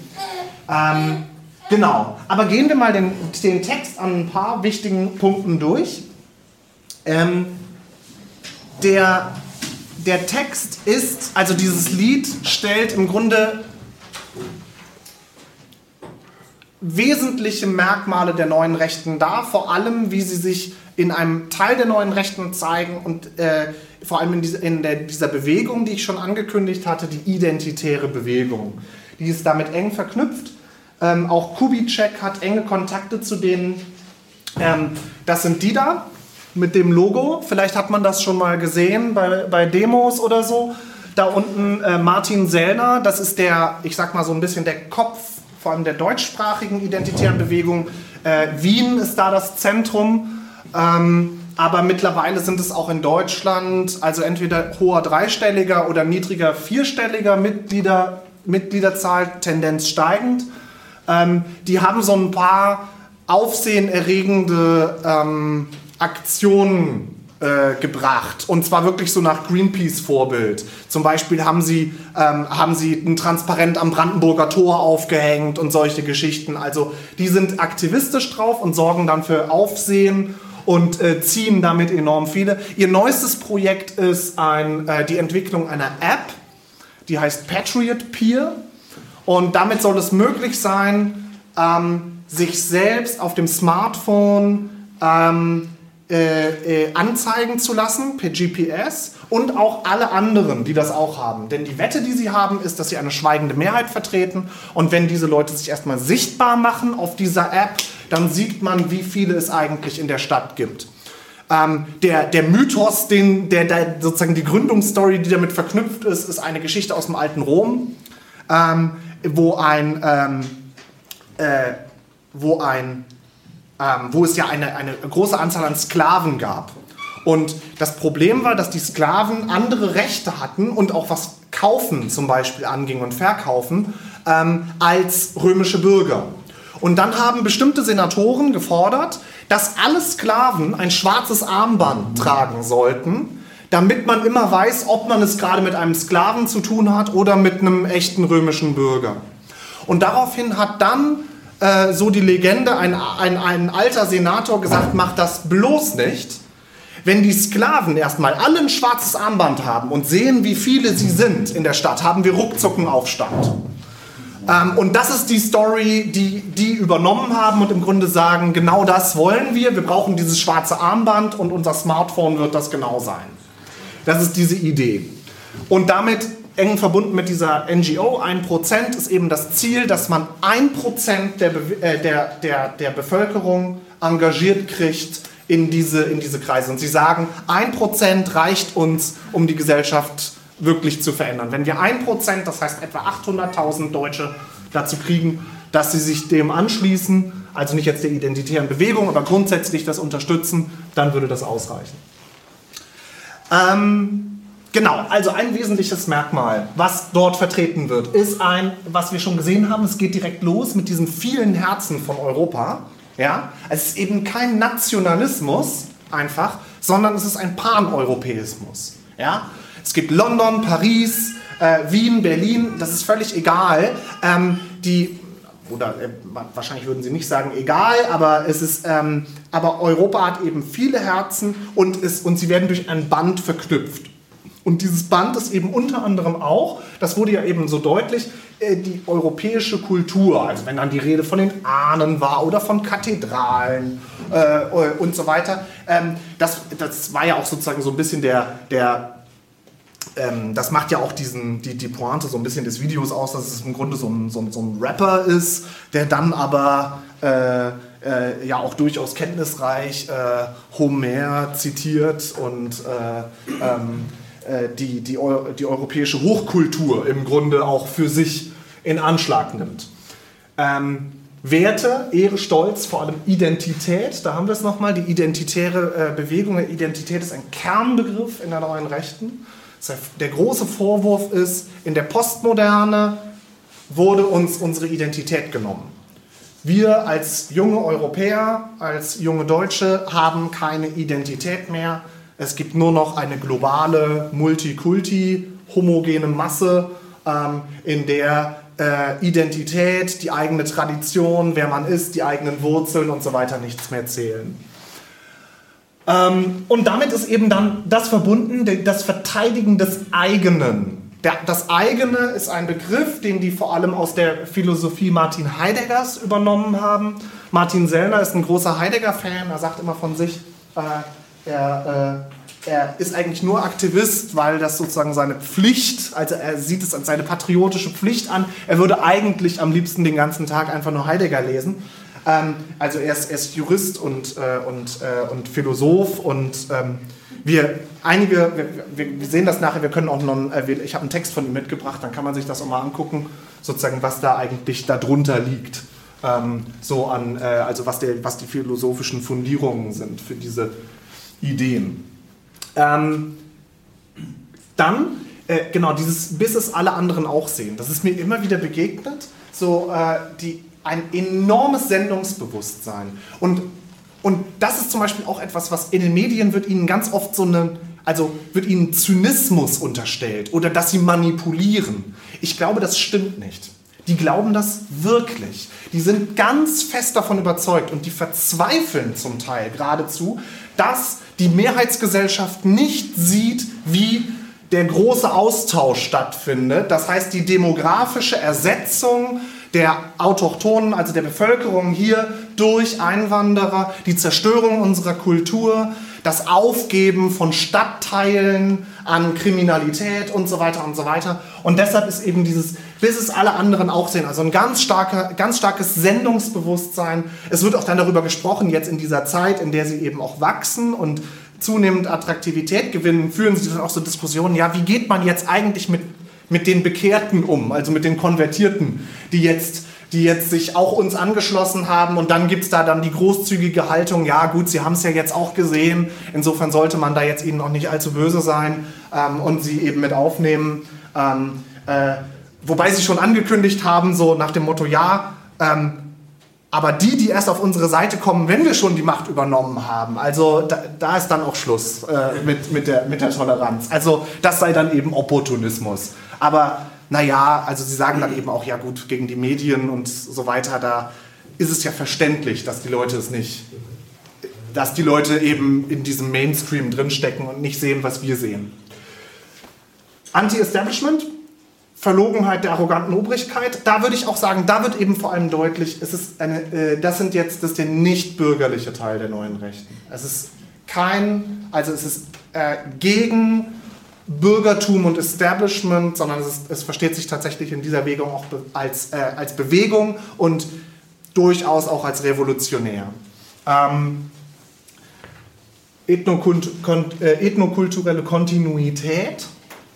Speaker 1: Ähm, genau, aber gehen wir mal den, den Text an ein paar wichtigen Punkten durch. Ähm, der, der Text ist, also dieses Lied stellt im Grunde wesentliche Merkmale der neuen Rechten dar, vor allem wie sie sich in einem Teil der neuen Rechten zeigen und äh, vor allem in, diese, in der, dieser Bewegung, die ich schon angekündigt hatte, die identitäre Bewegung. Die ist damit eng verknüpft. Ähm, auch Kubitschek hat enge Kontakte zu denen. Ähm, das sind die da mit dem Logo. Vielleicht hat man das schon mal gesehen bei, bei Demos oder so. Da unten äh, Martin Sellner, das ist der, ich sag mal so ein bisschen der Kopf vor allem der deutschsprachigen identitären Bewegung. Äh, Wien ist da das Zentrum. Ähm, aber mittlerweile sind es auch in Deutschland, also entweder hoher dreistelliger oder niedriger vierstelliger Mitglieder, Mitgliederzahl, Tendenz steigend. Ähm, die haben so ein paar aufsehenerregende ähm, Aktionen äh, gebracht. Und zwar wirklich so nach Greenpeace-Vorbild. Zum Beispiel haben sie, ähm, haben sie ein Transparent am Brandenburger Tor aufgehängt und solche Geschichten. Also die sind aktivistisch drauf und sorgen dann für Aufsehen und äh, ziehen damit enorm viele. Ihr neuestes Projekt ist ein, äh, die Entwicklung einer App, die heißt Patriot Peer. Und damit soll es möglich sein, ähm, sich selbst auf dem Smartphone ähm, äh, äh, anzeigen zu lassen per GPS und auch alle anderen, die das auch haben. Denn die Wette, die sie haben, ist, dass sie eine schweigende Mehrheit vertreten. Und wenn diese Leute sich erstmal sichtbar machen auf dieser App, dann sieht man, wie viele es eigentlich in der Stadt gibt. Ähm, der, der Mythos, den, der, der, sozusagen die Gründungsstory, die damit verknüpft ist, ist eine Geschichte aus dem alten Rom, ähm, wo ein, ähm, äh, wo ein, ähm, wo es ja eine, eine große Anzahl an Sklaven gab. Und das Problem war, dass die Sklaven andere Rechte hatten und auch was kaufen zum Beispiel anging und verkaufen ähm, als römische Bürger. Und dann haben bestimmte Senatoren gefordert, dass alle Sklaven ein schwarzes Armband tragen sollten, damit man immer weiß, ob man es gerade mit einem Sklaven zu tun hat oder mit einem echten römischen Bürger. Und daraufhin hat dann äh, so die Legende, ein, ein, ein alter Senator gesagt, macht das bloß nicht. Wenn die Sklaven erstmal alle ein schwarzes Armband haben und sehen, wie viele sie sind in der Stadt, haben wir ruckzuck einen Aufstand. Ähm, und das ist die Story, die die übernommen haben und im Grunde sagen, genau das wollen wir. Wir brauchen dieses schwarze Armband und unser Smartphone wird das genau sein. Das ist diese Idee. Und damit eng verbunden mit dieser NGO, 1% ist eben das Ziel, dass man 1% der, Be äh, der, der, der Bevölkerung engagiert kriegt in diese, in diese Kreise. Und sie sagen, 1% reicht uns, um die Gesellschaft wirklich zu verändern. Wenn wir 1%, das heißt etwa 800.000 Deutsche, dazu kriegen, dass sie sich dem anschließen, also nicht jetzt der identitären Bewegung, aber grundsätzlich das unterstützen, dann würde das ausreichen. Ähm, Genau, also ein wesentliches Merkmal, was dort vertreten wird, ist ein, was wir schon gesehen haben, es geht direkt los mit diesen vielen Herzen von Europa. Ja? Es ist eben kein Nationalismus einfach, sondern es ist ein Paneuropäismus. Ja? Es gibt London, Paris, äh, Wien, Berlin, das ist völlig egal. Ähm, die, oder äh, wahrscheinlich würden sie nicht sagen egal, aber es ist, ähm, aber Europa hat eben viele Herzen und, ist, und sie werden durch ein Band verknüpft. Und dieses Band ist eben unter anderem auch, das wurde ja eben so deutlich, äh, die europäische Kultur. Also wenn dann die Rede von den Ahnen war oder von Kathedralen äh, und so weiter. Ähm, das, das war ja auch sozusagen so ein bisschen der, der ähm, das macht ja auch diesen, die, die Pointe so ein bisschen des Videos aus, dass es im Grunde so ein, so ein, so ein Rapper ist, der dann aber äh, äh, ja auch durchaus kenntnisreich äh, Homer zitiert und äh, ähm, äh, die, die, die europäische Hochkultur im Grunde auch für sich in Anschlag nimmt. Ähm, Werte, Ehre, Stolz, vor allem Identität, da haben wir es nochmal, die identitäre äh, Bewegung Identität ist ein Kernbegriff in der neuen Rechten. Der große Vorwurf ist, in der Postmoderne wurde uns unsere Identität genommen. Wir als junge Europäer, als junge Deutsche haben keine Identität mehr. Es gibt nur noch eine globale, multikulti, homogene Masse, ähm, in der äh, Identität, die eigene Tradition, wer man ist, die eigenen Wurzeln und so weiter nichts mehr zählen. Ähm, und damit ist eben dann das verbunden, das Verteidigen des eigenen. Der, das eigene ist ein Begriff, den die vor allem aus der Philosophie Martin Heideggers übernommen haben. Martin Sellner ist ein großer Heidegger-Fan, er sagt immer von sich, äh, er, äh, er ist eigentlich nur Aktivist, weil das sozusagen seine Pflicht, also er sieht es als seine patriotische Pflicht an. Er würde eigentlich am liebsten den ganzen Tag einfach nur Heidegger lesen. Ähm, also er ist, er ist Jurist und, äh, und, äh, und Philosoph und ähm, wir einige, wir, wir, sehen das nachher, wir können auch noch, äh, ich habe einen Text von ihm mitgebracht, dann kann man sich das auch mal angucken, sozusagen, was da eigentlich darunter liegt. Ähm, so an, äh, also was, der, was die philosophischen Fundierungen sind für diese Ideen. Ähm, dann, äh, genau, dieses, bis es alle anderen auch sehen. Das ist mir immer wieder begegnet. So, äh, die, ein enormes Sendungsbewusstsein. Und, und das ist zum Beispiel auch etwas, was in den Medien wird ihnen ganz oft so eine, also wird ihnen Zynismus unterstellt oder dass sie manipulieren. Ich glaube, das stimmt nicht. Die glauben das wirklich. Die sind ganz fest davon überzeugt und die verzweifeln zum Teil geradezu, dass die Mehrheitsgesellschaft nicht sieht, wie der große Austausch stattfindet. Das heißt, die demografische Ersetzung der Autochtonen, also der Bevölkerung hier durch Einwanderer, die Zerstörung unserer Kultur, das Aufgeben von Stadtteilen an Kriminalität und so weiter und so weiter. Und deshalb ist eben dieses, bis es alle anderen auch sehen, also ein ganz, starker, ganz starkes Sendungsbewusstsein. Es wird auch dann darüber gesprochen, jetzt in dieser Zeit, in der sie eben auch wachsen und zunehmend Attraktivität gewinnen, führen sie dann auch so Diskussionen, ja, wie geht man jetzt eigentlich mit, mit den Bekehrten um, also mit den Konvertierten, die jetzt die jetzt sich auch uns angeschlossen haben. Und dann gibt es da dann die großzügige Haltung, ja gut, sie haben es ja jetzt auch gesehen, insofern sollte man da jetzt ihnen auch nicht allzu böse sein ähm, und sie eben mit aufnehmen. Ähm, äh, wobei sie schon angekündigt haben, so nach dem Motto, ja, ähm, aber die, die erst auf unsere Seite kommen, wenn wir schon die Macht übernommen haben, also da, da ist dann auch Schluss äh, mit, mit, der, mit der Toleranz. Also das sei dann eben Opportunismus. Aber naja, also sie sagen dann eben auch, ja gut, gegen die Medien und so weiter, da ist es ja verständlich, dass die Leute es nicht dass die Leute eben in diesem Mainstream drinstecken und nicht sehen, was wir sehen. Anti-Establishment, Verlogenheit der arroganten Obrigkeit, da würde ich auch sagen, da wird eben vor allem deutlich, es ist eine, äh, das sind jetzt das ist der nicht bürgerliche Teil der neuen Rechten. Es ist kein, also es ist äh, gegen Bürgertum und Establishment, sondern es, ist, es, versteht sich tatsächlich in dieser Bewegung auch als, äh, als Bewegung und durchaus auch als revolutionär. Ähm, Ethnokult, äh, ethnokulturelle Kontinuität,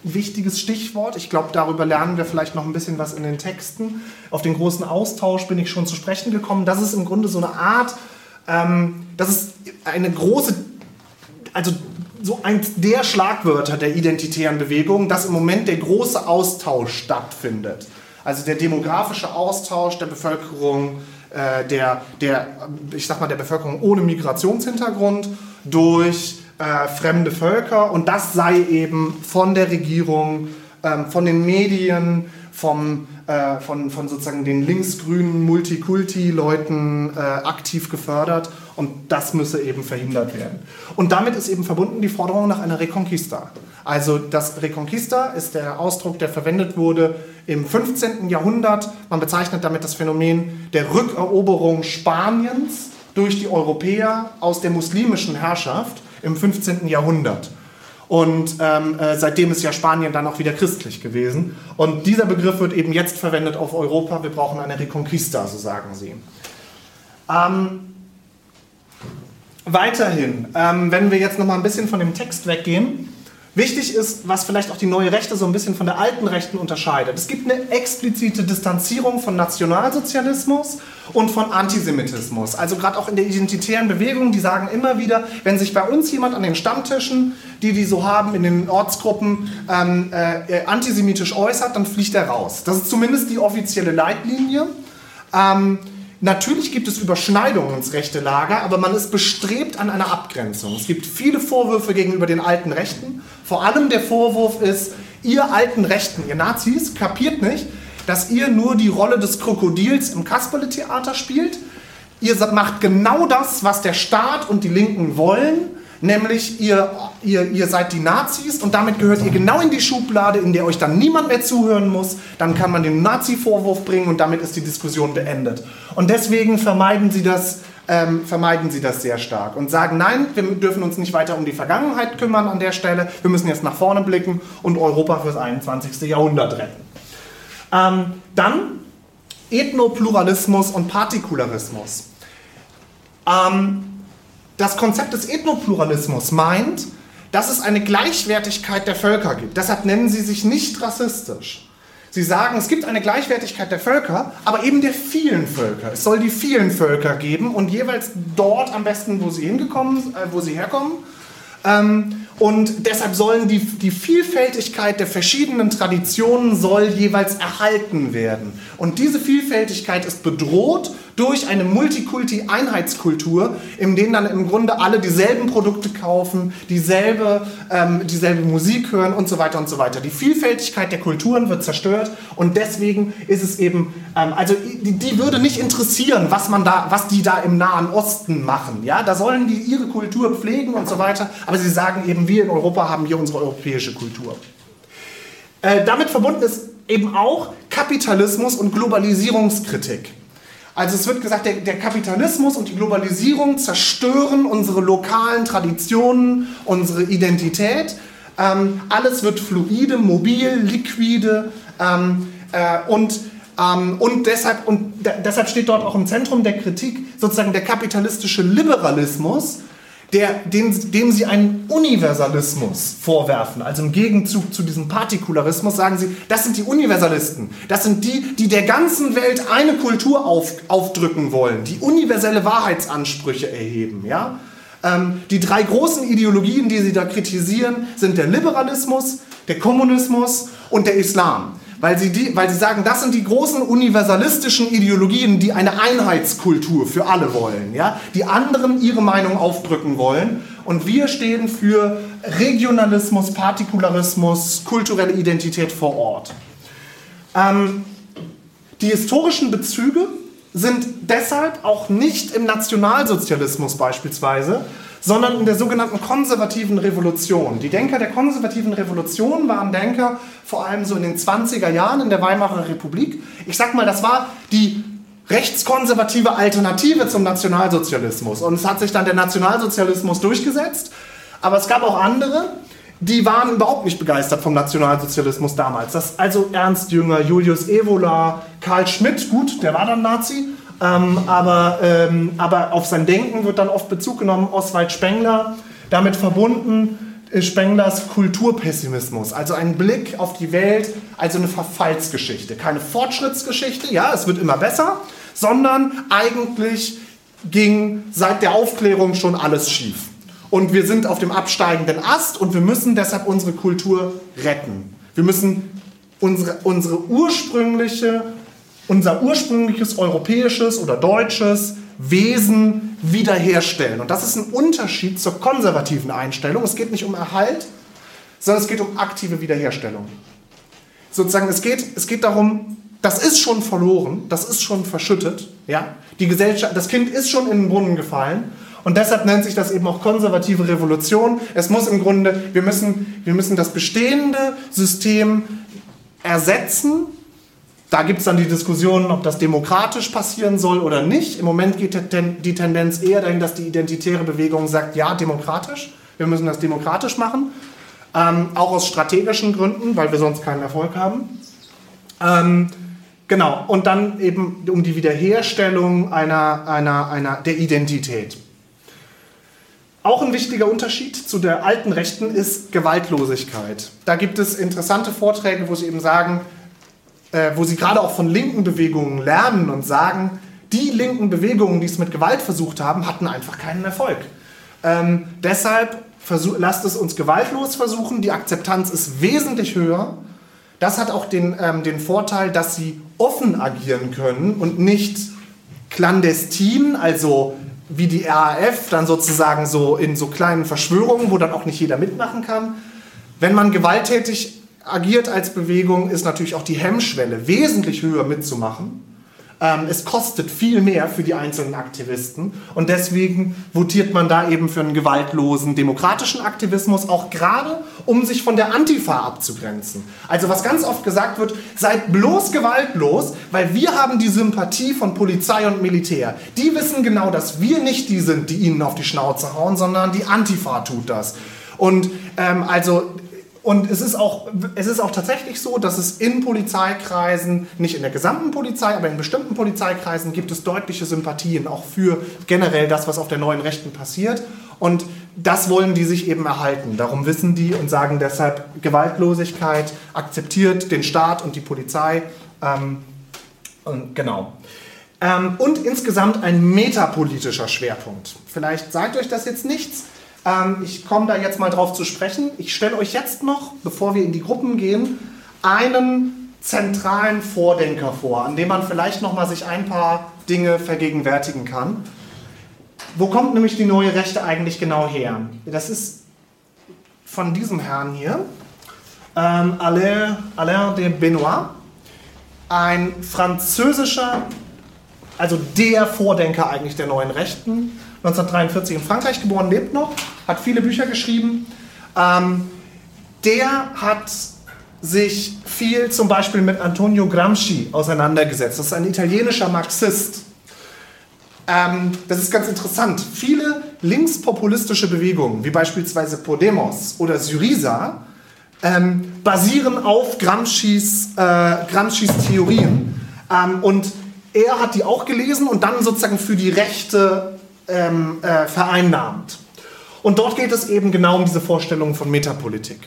Speaker 1: wichtiges Stichwort. Ich glaube, darüber lernen wir vielleicht noch ein bisschen was in den Texten. Auf den großen Austausch bin ich schon zu sprechen gekommen. Das ist im Grunde so eine Art, ähm, das ist eine große, also so eins der Schlagwörter der identitären Bewegung, dass im Moment der große Austausch stattfindet. Also der demografische Austausch der Bevölkerung, äh, der, der, ich sag mal, der Bevölkerung ohne Migrationshintergrund durch äh, fremde Völker und das sei eben von der Regierung, ähm, von den Medien, vom, äh, von, von sozusagen den linksgrünen Multikulti-Leuten äh, aktiv gefördert und das müsse eben verhindert werden. Und damit ist eben verbunden die Forderung nach einer Reconquista. Also das Reconquista ist der Ausdruck, der verwendet wurde im 15. Jahrhundert. Man bezeichnet damit das Phänomen der Rückeroberung Spaniens durch die Europäer aus der muslimischen Herrschaft im 15. Jahrhundert. Und ähm, äh, seitdem ist ja Spanien dann auch wieder christlich gewesen. Und dieser Begriff wird eben jetzt verwendet auf Europa. Wir brauchen eine Reconquista, so sagen sie. Ähm, weiterhin, ähm, wenn wir jetzt noch mal ein bisschen von dem Text weggehen, Wichtig ist, was vielleicht auch die neue Rechte so ein bisschen von der alten Rechten unterscheidet. Es gibt eine explizite Distanzierung von Nationalsozialismus und von Antisemitismus. Also gerade auch in der identitären Bewegung, die sagen immer wieder, wenn sich bei uns jemand an den Stammtischen, die die so haben in den Ortsgruppen, ähm, äh, antisemitisch äußert, dann fliegt er raus. Das ist zumindest die offizielle Leitlinie. Ähm, Natürlich gibt es Überschneidungen ins rechte Lager, aber man ist bestrebt an einer Abgrenzung. Es gibt viele Vorwürfe gegenüber den alten Rechten. Vor allem der Vorwurf ist, ihr alten Rechten, ihr Nazis, kapiert nicht, dass ihr nur die Rolle des Krokodils im Kasperle-Theater spielt. Ihr macht genau das, was der Staat und die Linken wollen nämlich ihr, ihr, ihr seid die Nazis und damit gehört ihr genau in die Schublade, in der euch dann niemand mehr zuhören muss. Dann kann man den Nazi-Vorwurf bringen und damit ist die Diskussion beendet. Und deswegen vermeiden sie das. Ähm, vermeiden sie das sehr stark und sagen, nein, wir dürfen uns nicht weiter um die Vergangenheit kümmern an der Stelle, wir müssen jetzt nach vorne blicken und Europa fürs 21. Jahrhundert retten. Ähm, dann Ethnopluralismus und Partikularismus. Ähm, das Konzept des Ethnopluralismus meint, dass es eine Gleichwertigkeit der Völker gibt. Deshalb nennen sie sich nicht rassistisch. Sie sagen, es gibt eine Gleichwertigkeit der Völker, aber eben der vielen Völker. Es soll die vielen Völker geben und jeweils dort am besten, wo sie hingekommen, äh, wo sie herkommen. Ähm, und deshalb sollen die, die Vielfältigkeit der verschiedenen Traditionen soll jeweils erhalten werden. Und diese Vielfältigkeit ist bedroht durch eine Multikulti-Einheitskultur, in denen dann im Grunde alle dieselben Produkte kaufen, dieselbe, ähm, dieselbe Musik hören und so weiter und so weiter. Die Vielfältigkeit der Kulturen wird zerstört und deswegen ist es eben, ähm, also die, die, würde nicht interessieren, was man da, was die da im Nahen Osten machen. Ja, da sollen die ihre Kultur pflegen und so weiter, aber sie sagen eben, wir in Europa haben hier unsere europäische Kultur. Äh, damit verbunden ist eben auch Kapitalismus und Globalisierungskritik. Also es wird gesagt, der, der, Kapitalismus und die Globalisierung zerstören unsere lokalen Traditionen, unsere Identität. Ähm, alles wird fluide, mobil, liquide ähm, äh, und, ähm, und, deshalb, und deshalb steht dort auch im Zentrum der Kritik sozusagen der kapitalistische Liberalismus, der, dem, dem sie einen Universalismus vorwerfen. Also im Gegenzug zu diesem Partikularismus sagen sie, das sind die Universalisten. Das sind die, die der ganzen Welt eine Kultur auf, aufdrücken wollen, die universelle Wahrheitsansprüche erheben. Ja? Ähm, die drei großen Ideologien, die sie da kritisieren, sind der Liberalismus, der Kommunismus und der Islam weil sie, die, weil sie sagen, das sind die großen universalistischen Ideologien, die eine Einheitskultur für alle wollen, ja? die anderen ihre Meinung aufdrücken wollen. Und wir stehen für Regionalismus, Partikularismus, kulturelle Identität vor Ort. Ähm, die historischen Bezüge sind deshalb auch nicht im Nationalsozialismus beispielsweise, sondern in der sogenannten konservativen Revolution. Die Denker der konservativen Revolution waren Denker vor allem so in den 20er Jahren in der Weimarer Republik. Ich sag mal, das war die rechtskonservative Alternative zum Nationalsozialismus. Und es hat sich dann der Nationalsozialismus durchgesetzt. Aber es gab auch andere, die waren überhaupt nicht begeistert vom Nationalsozialismus damals. Das also Ernst Jünger, Julius Evola, Karl Schmidt, gut, der war dann Nazi, ähm, aber, ähm, aber auf sein Denken wird dann oft Bezug genommen, Oswald Spengler, damit verbunden Spenglers Kulturpessimismus, also ein Blick auf die Welt, also eine Verfallsgeschichte. Keine Fortschrittsgeschichte, ja, es wird immer besser, sondern eigentlich ging seit der Aufklärung schon alles schief. Und wir sind auf dem absteigenden Ast und wir müssen deshalb unsere Kultur retten. Wir müssen unsere, unsere ursprüngliche unser ursprüngliches europäisches oder deutsches Wesen wiederherstellen. Und das ist ein Unterschied zur konservativen Einstellung. Es geht nicht um Erhalt, sondern es geht um aktive Wiederherstellung. Sozusagen, es geht, es geht darum, das ist schon verloren, das ist schon verschüttet. Ja? Die Gesellschaft, das Kind ist schon in den Brunnen gefallen. Und deshalb nennt sich das eben auch konservative Revolution. Es muss im Grunde, wir müssen, wir müssen das bestehende System ersetzen da gibt es dann die Diskussion, ob das demokratisch passieren soll oder nicht. Im Moment geht die Tendenz eher dahin, dass die identitäre Bewegung sagt, ja, demokratisch. Wir müssen das demokratisch machen. Ähm, auch aus strategischen Gründen, weil wir sonst keinen Erfolg haben. Ähm, genau, und dann eben um die Wiederherstellung einer, einer, einer, der Identität. Auch ein wichtiger Unterschied zu der alten Rechten ist Gewaltlosigkeit. Da gibt es interessante Vorträge, wo sie eben sagen, äh, wo sie gerade auch von linken Bewegungen lernen und sagen, die linken Bewegungen, die es mit Gewalt versucht haben, hatten einfach keinen Erfolg. Ähm, deshalb versuch, lasst es uns gewaltlos versuchen. Die Akzeptanz ist wesentlich höher. Das hat auch den, ähm, den Vorteil, dass sie offen agieren können und nicht clandestin, also wie die RAF, dann sozusagen so in so kleinen Verschwörungen, wo dann auch nicht jeder mitmachen kann. Wenn man gewalttätig agiert als Bewegung, ist natürlich auch die Hemmschwelle wesentlich höher mitzumachen. Ähm, es kostet viel mehr für die einzelnen Aktivisten und deswegen votiert man da eben für einen gewaltlosen demokratischen Aktivismus, auch gerade um sich von der Antifa abzugrenzen. Also was ganz oft gesagt wird, seid bloß gewaltlos, weil wir haben die Sympathie von Polizei und Militär. Die wissen genau, dass wir nicht die sind, die ihnen auf die Schnauze hauen, sondern die Antifa tut das. Und ähm, also und es ist, auch, es ist auch tatsächlich so, dass es in Polizeikreisen, nicht in der gesamten Polizei, aber in bestimmten Polizeikreisen gibt es deutliche Sympathien auch für generell das, was auf der neuen Rechten passiert. Und das wollen die sich eben erhalten. Darum wissen die und sagen deshalb Gewaltlosigkeit, akzeptiert den Staat und die Polizei. Ähm, und genau. Ähm, und insgesamt ein metapolitischer Schwerpunkt. Vielleicht sagt euch das jetzt nichts. Ähm, ich komme da jetzt mal drauf zu sprechen. Ich stelle euch jetzt noch, bevor wir in die Gruppen gehen, einen zentralen Vordenker vor, an dem man vielleicht noch mal sich ein paar Dinge vergegenwärtigen kann. Wo kommt nämlich die neue Rechte eigentlich genau her? Das ist von diesem Herrn hier, ähm, Alain, Alain de Benoit, ein französischer, also der Vordenker eigentlich der neuen Rechten, 1943 in Frankreich geboren, lebt noch, hat viele Bücher geschrieben. Ähm, der hat sich viel zum Beispiel mit Antonio Gramsci auseinandergesetzt. Das ist ein italienischer Marxist. Ähm, das ist ganz interessant. Viele linkspopulistische Bewegungen, wie beispielsweise Podemos oder Syriza, ähm, basieren auf Gramscis, äh, Gramscis Theorien. Ähm, und er hat die auch gelesen und dann sozusagen für die Rechte ähm, äh, vereinnahmt. Und dort geht es eben genau um diese Vorstellung von Metapolitik.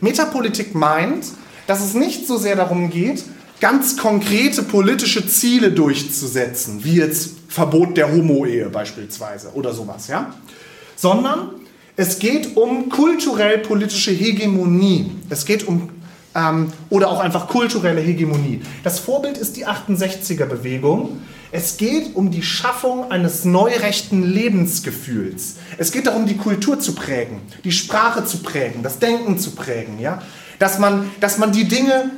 Speaker 1: Metapolitik meint, dass es nicht so sehr darum geht, ganz konkrete politische Ziele durchzusetzen, wie jetzt Verbot der Homo-Ehe beispielsweise oder sowas, ja? Sondern es geht um kulturell-politische Hegemonie. Es geht um ähm, oder auch einfach kulturelle Hegemonie. Das Vorbild ist die 68er-Bewegung, es geht um die Schaffung eines neurechten Lebensgefühls. Es geht darum, die Kultur zu prägen, die Sprache zu prägen, das Denken zu prägen. Ja? Dass, man, dass man die Dinge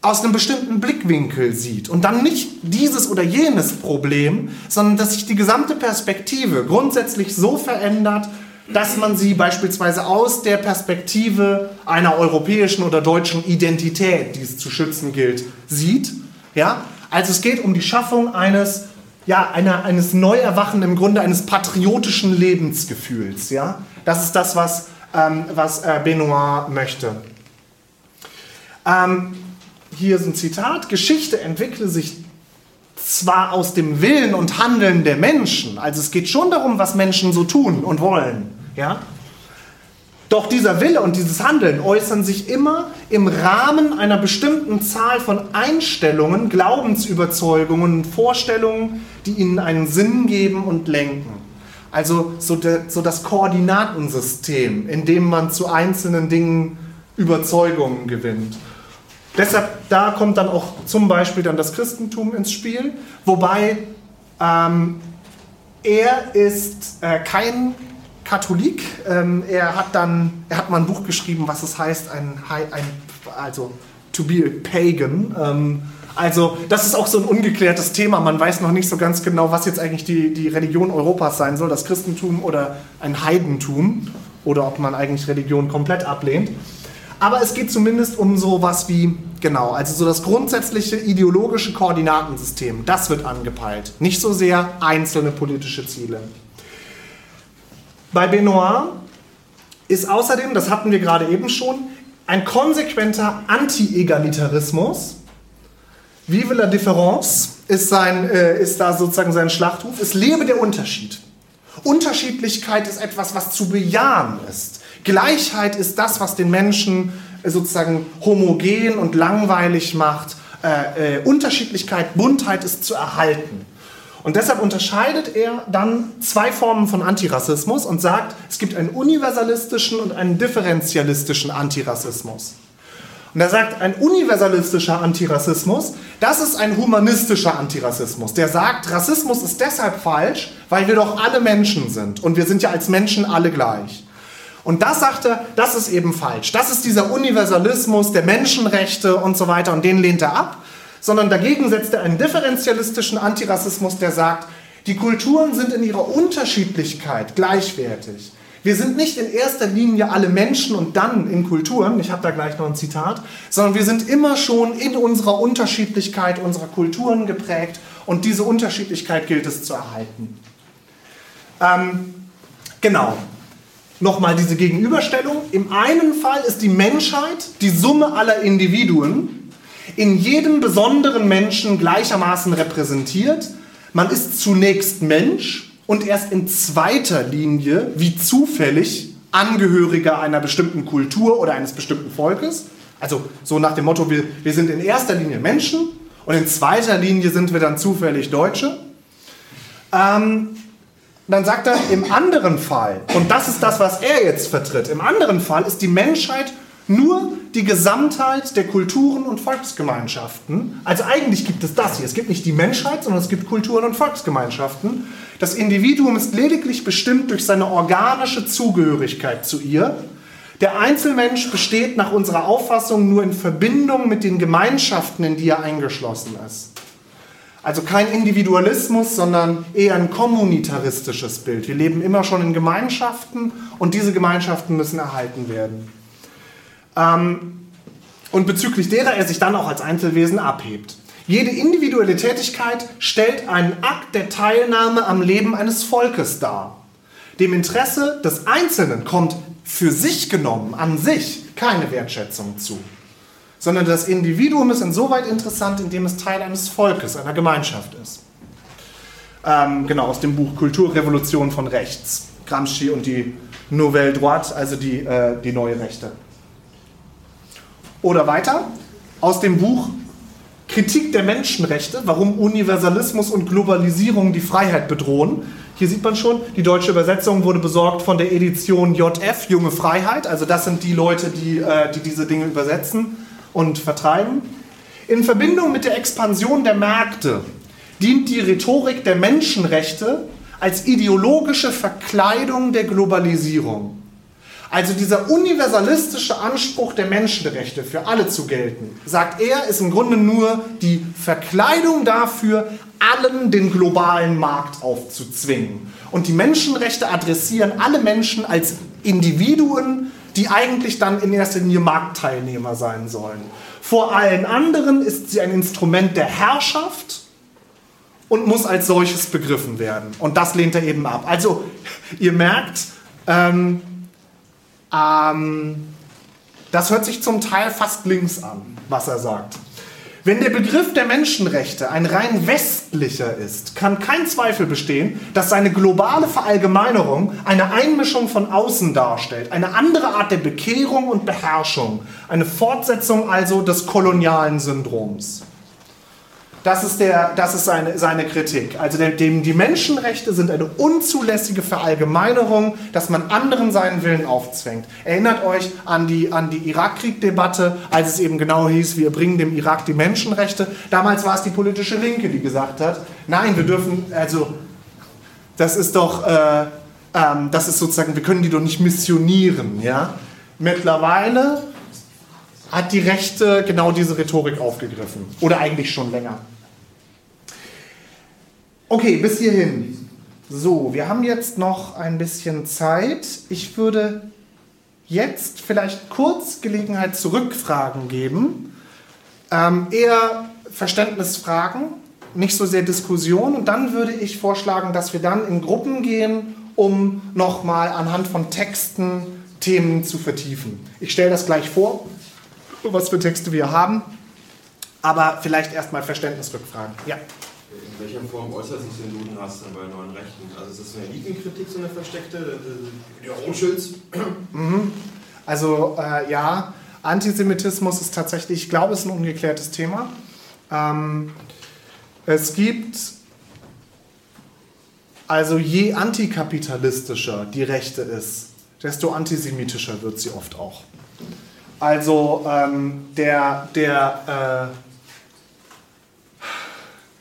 Speaker 1: aus einem bestimmten Blickwinkel sieht und dann nicht dieses oder jenes Problem, sondern dass sich die gesamte Perspektive grundsätzlich so verändert, dass man sie beispielsweise aus der Perspektive einer europäischen oder deutschen Identität, die es zu schützen gilt, sieht. Ja? Also es geht um die Schaffung eines, ja, einer, eines Neuerwachen, im Grunde eines patriotischen Lebensgefühls. Ja? Das ist das, was, ähm, was äh, Benoit möchte. Ähm, hier ist ein Zitat, Geschichte entwickle sich zwar aus dem Willen und Handeln der Menschen, also es geht schon darum, was Menschen so tun und wollen, ja? Doch dieser Wille und dieses Handeln äußern sich immer im Rahmen einer bestimmten Zahl von Einstellungen, Glaubensüberzeugungen und Vorstellungen, die ihnen einen Sinn geben und lenken. Also so, de, so das Koordinatensystem, in dem man zu einzelnen Dingen Überzeugungen gewinnt. Deshalb, da kommt dann auch zum Beispiel dann das Christentum ins Spiel, wobei ähm, er ist äh, kein Katholik. Ähm, er hat dann, er hat mal ein Buch geschrieben, was es heißt, ein, ein also to be a pagan. Ähm, also das ist auch so ein ungeklärtes Thema. Man weiß noch nicht so ganz genau, was jetzt eigentlich die, die Religion Europas sein soll, das Christentum oder ein Heidentum oder ob man eigentlich Religion komplett ablehnt. Aber es geht zumindest um so was wie, genau, also so das grundsätzliche ideologische Koordinatensystem, das wird angepeilt. Nicht so sehr einzelne politische Ziele. Bei Benoit ist außerdem, das hatten wir gerade eben schon, ein konsequenter Anti-Egalitarismus. Vive la différence ist, sein, äh, ist da sozusagen sein Schlachtruf. Es lebe der Unterschied. Unterschiedlichkeit ist etwas, was zu bejahen ist. Gleichheit ist das, was den Menschen äh, sozusagen homogen und langweilig macht. Äh, äh, Unterschiedlichkeit, Buntheit ist zu erhalten. Und deshalb unterscheidet er dann zwei Formen von Antirassismus und sagt, es gibt einen universalistischen und einen differentialistischen Antirassismus. Und er sagt, ein universalistischer Antirassismus, das ist ein humanistischer Antirassismus. Der sagt, Rassismus ist deshalb falsch, weil wir doch alle Menschen sind und wir sind ja als Menschen alle gleich. Und das sagt er, das ist eben falsch. Das ist dieser Universalismus der Menschenrechte und so weiter und den lehnt er ab. Sondern dagegen setzt er einen differenzialistischen Antirassismus, der sagt, die Kulturen sind in ihrer Unterschiedlichkeit gleichwertig. Wir sind nicht in erster Linie alle Menschen und dann in Kulturen, ich habe da gleich noch ein Zitat, sondern wir sind immer schon in unserer Unterschiedlichkeit unserer Kulturen geprägt und diese Unterschiedlichkeit gilt es zu erhalten. Ähm, genau, nochmal diese Gegenüberstellung. Im einen Fall ist die Menschheit die Summe aller Individuen, in jedem besonderen Menschen gleichermaßen repräsentiert. Man ist zunächst Mensch und erst in zweiter Linie, wie zufällig, Angehöriger einer bestimmten Kultur oder eines bestimmten Volkes. Also so nach dem Motto, wir, wir sind in erster Linie Menschen und in zweiter Linie sind wir dann zufällig Deutsche. Ähm, dann sagt er, im anderen Fall, und das ist das, was er jetzt vertritt, im anderen Fall ist die Menschheit nur die Gesamtheit der Kulturen und Volksgemeinschaften. Also eigentlich gibt es das hier. Es gibt nicht die Menschheit, sondern es gibt Kulturen und Volksgemeinschaften. Das Individuum ist lediglich bestimmt durch seine organische Zugehörigkeit zu ihr. Der Einzelmensch besteht nach unserer Auffassung nur in Verbindung mit den Gemeinschaften, in die er eingeschlossen ist. Also kein Individualismus, sondern eher ein kommunitaristisches Bild. Wir leben immer schon in Gemeinschaften und diese Gemeinschaften müssen erhalten werden. Ähm, und bezüglich derer er sich dann auch als Einzelwesen abhebt. Jede individuelle Tätigkeit stellt einen Akt der Teilnahme am Leben eines Volkes dar. Dem Interesse des Einzelnen kommt für sich genommen an sich keine Wertschätzung zu sondern das Individuum ist insoweit interessant, indem es Teil eines Volkes, einer Gemeinschaft ist. Ähm, genau, aus dem Buch Kulturrevolution von Rechts. Gramsci und die Nouvelle Droite, also die, äh, die neue Rechte. Oder weiter, aus dem Buch Kritik der Menschenrechte, warum Universalismus und Globalisierung die Freiheit bedrohen. Hier sieht man schon, die deutsche Übersetzung wurde besorgt von der Edition JF, Junge Freiheit. Also das sind die Leute, die, äh, die diese Dinge übersetzen und vertreiben. In Verbindung mit der Expansion der Märkte dient die Rhetorik der Menschenrechte als ideologische Verkleidung der Globalisierung. Also dieser universalistische Anspruch der Menschenrechte für alle zu gelten, sagt er, ist im Grunde nur die Verkleidung dafür, allen den globalen Markt aufzuzwingen. Und die Menschenrechte adressieren alle Menschen als Individuen, die eigentlich dann in erster Linie Marktteilnehmer sein sollen. Vor allen anderen ist sie ein Instrument der Herrschaft und muss als solches begriffen werden. Und das lehnt er eben ab. Also, ihr merkt, ähm, ähm, das hört sich zum Teil fast links an, was er sagt. Wenn der Begriff der Menschenrechte ein rein westlicher ist, kann kein Zweifel bestehen, dass seine globale Verallgemeinerung eine Einmischung von außen darstellt, eine andere Art der Bekehrung und Beherrschung, eine Fortsetzung also des kolonialen Syndroms. Das ist, der, das ist seine, seine Kritik. Also dem, die Menschenrechte sind eine unzulässige Verallgemeinerung, dass man anderen seinen Willen aufzwängt. Erinnert euch an die, an die Irakkrieg-Debatte, als es eben genau hieß, wir bringen dem Irak die Menschenrechte. Damals war es die politische Linke, die gesagt hat, nein, wir dürfen, also das ist doch, äh, ähm, das ist sozusagen, wir können die doch nicht missionieren. Ja? Mittlerweile hat die Rechte genau diese Rhetorik aufgegriffen. Oder eigentlich schon länger. Okay, bis hierhin. So, wir haben jetzt noch ein bisschen Zeit. Ich würde jetzt vielleicht kurz Gelegenheit zu Rückfragen geben. Ähm, eher Verständnisfragen, nicht so sehr Diskussion. Und dann würde ich vorschlagen, dass wir dann in Gruppen gehen, um nochmal anhand von Texten Themen zu vertiefen. Ich stelle das gleich vor, was für Texte wir haben. Aber vielleicht erstmal Verständnisrückfragen. Ja.
Speaker 3: In welcher Form äußert sich denn Judenhass bei neuen Rechten? Also ist das eine Elitenkritik, so eine versteckte, der Rothschilds?
Speaker 1: Mhm. Also äh, ja, Antisemitismus ist tatsächlich, ich glaube, es ist ein ungeklärtes Thema. Ähm, es gibt, also je antikapitalistischer die Rechte ist, desto antisemitischer wird sie oft auch. Also ähm, der, der äh,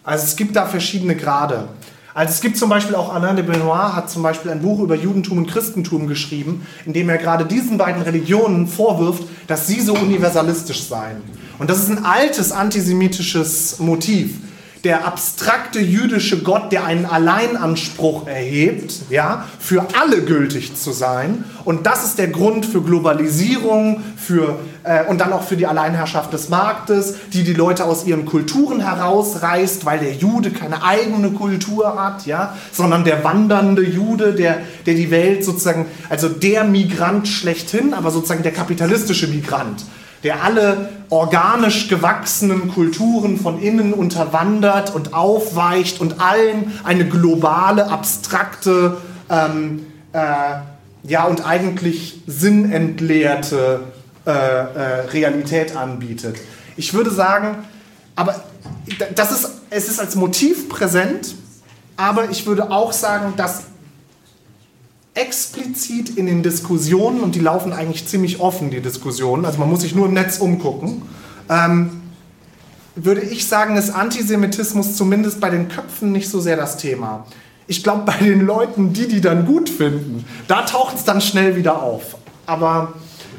Speaker 1: also es gibt da verschiedene Grade. Also es gibt zum Beispiel auch Alain de Benoit hat zum Beispiel ein Buch über Judentum und Christentum geschrieben, in dem er gerade diesen beiden Religionen vorwirft, dass sie so universalistisch seien. Und das ist ein altes antisemitisches Motiv der abstrakte jüdische Gott, der einen Alleinanspruch erhebt, ja, für alle gültig zu sein. Und das ist der Grund für Globalisierung, für, äh, und dann auch für die Alleinherrschaft des Marktes, die die Leute aus ihren Kulturen herausreißt, weil der Jude keine eigene Kultur hat, ja, sondern der wandernde Jude, der, der die Welt sozusagen, also der Migrant schlechthin, aber sozusagen der kapitalistische Migrant der alle organisch gewachsenen Kulturen von innen unterwandert und aufweicht und allen eine globale, abstrakte, ähm, äh, ja und eigentlich sinnentleerte äh, äh, Realität anbietet. Ich würde sagen, aber das ist, es ist als Motiv präsent, aber ich würde auch sagen, dass explizit in den Diskussionen, und die laufen eigentlich ziemlich offen, die Diskussionen, also man muss sich nur im Netz umgucken, ähm, würde ich sagen, ist Antisemitismus zumindest bei den Köpfen nicht so sehr das Thema. Ich glaube, bei den Leuten, die die dann gut finden, da taucht es dann schnell wieder auf. Aber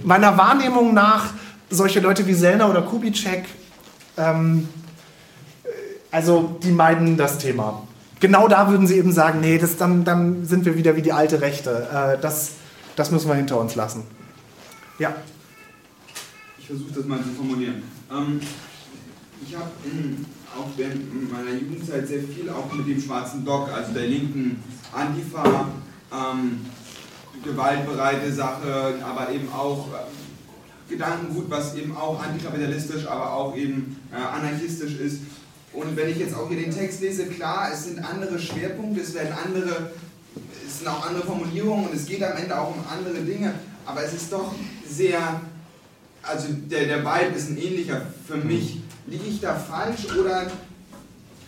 Speaker 1: meiner Wahrnehmung nach, solche Leute wie Sellner oder Kubitschek, ähm, also die meiden das Thema genau da würden sie eben sagen, nee, das, dann, dann sind wir wieder wie die alte Rechte. Äh, das, das müssen wir hinter uns lassen. Ja.
Speaker 4: Ich versuche das mal zu formulieren. Ähm, ich habe auch während meiner Jugendzeit sehr viel auch mit dem schwarzen Dock, also der linken Antifa, ähm, gewaltbereite Sache, aber eben auch äh, Gedankengut, was eben auch antikapitalistisch, aber auch eben äh, anarchistisch ist, und wenn ich jetzt auch hier den Text lese, klar, es sind andere Schwerpunkte, es werden andere, es sind auch andere Formulierungen und es geht am Ende auch um andere Dinge, aber es ist doch sehr, also der, der Vibe ist ein ähnlicher. Für mich. Liege ich da falsch oder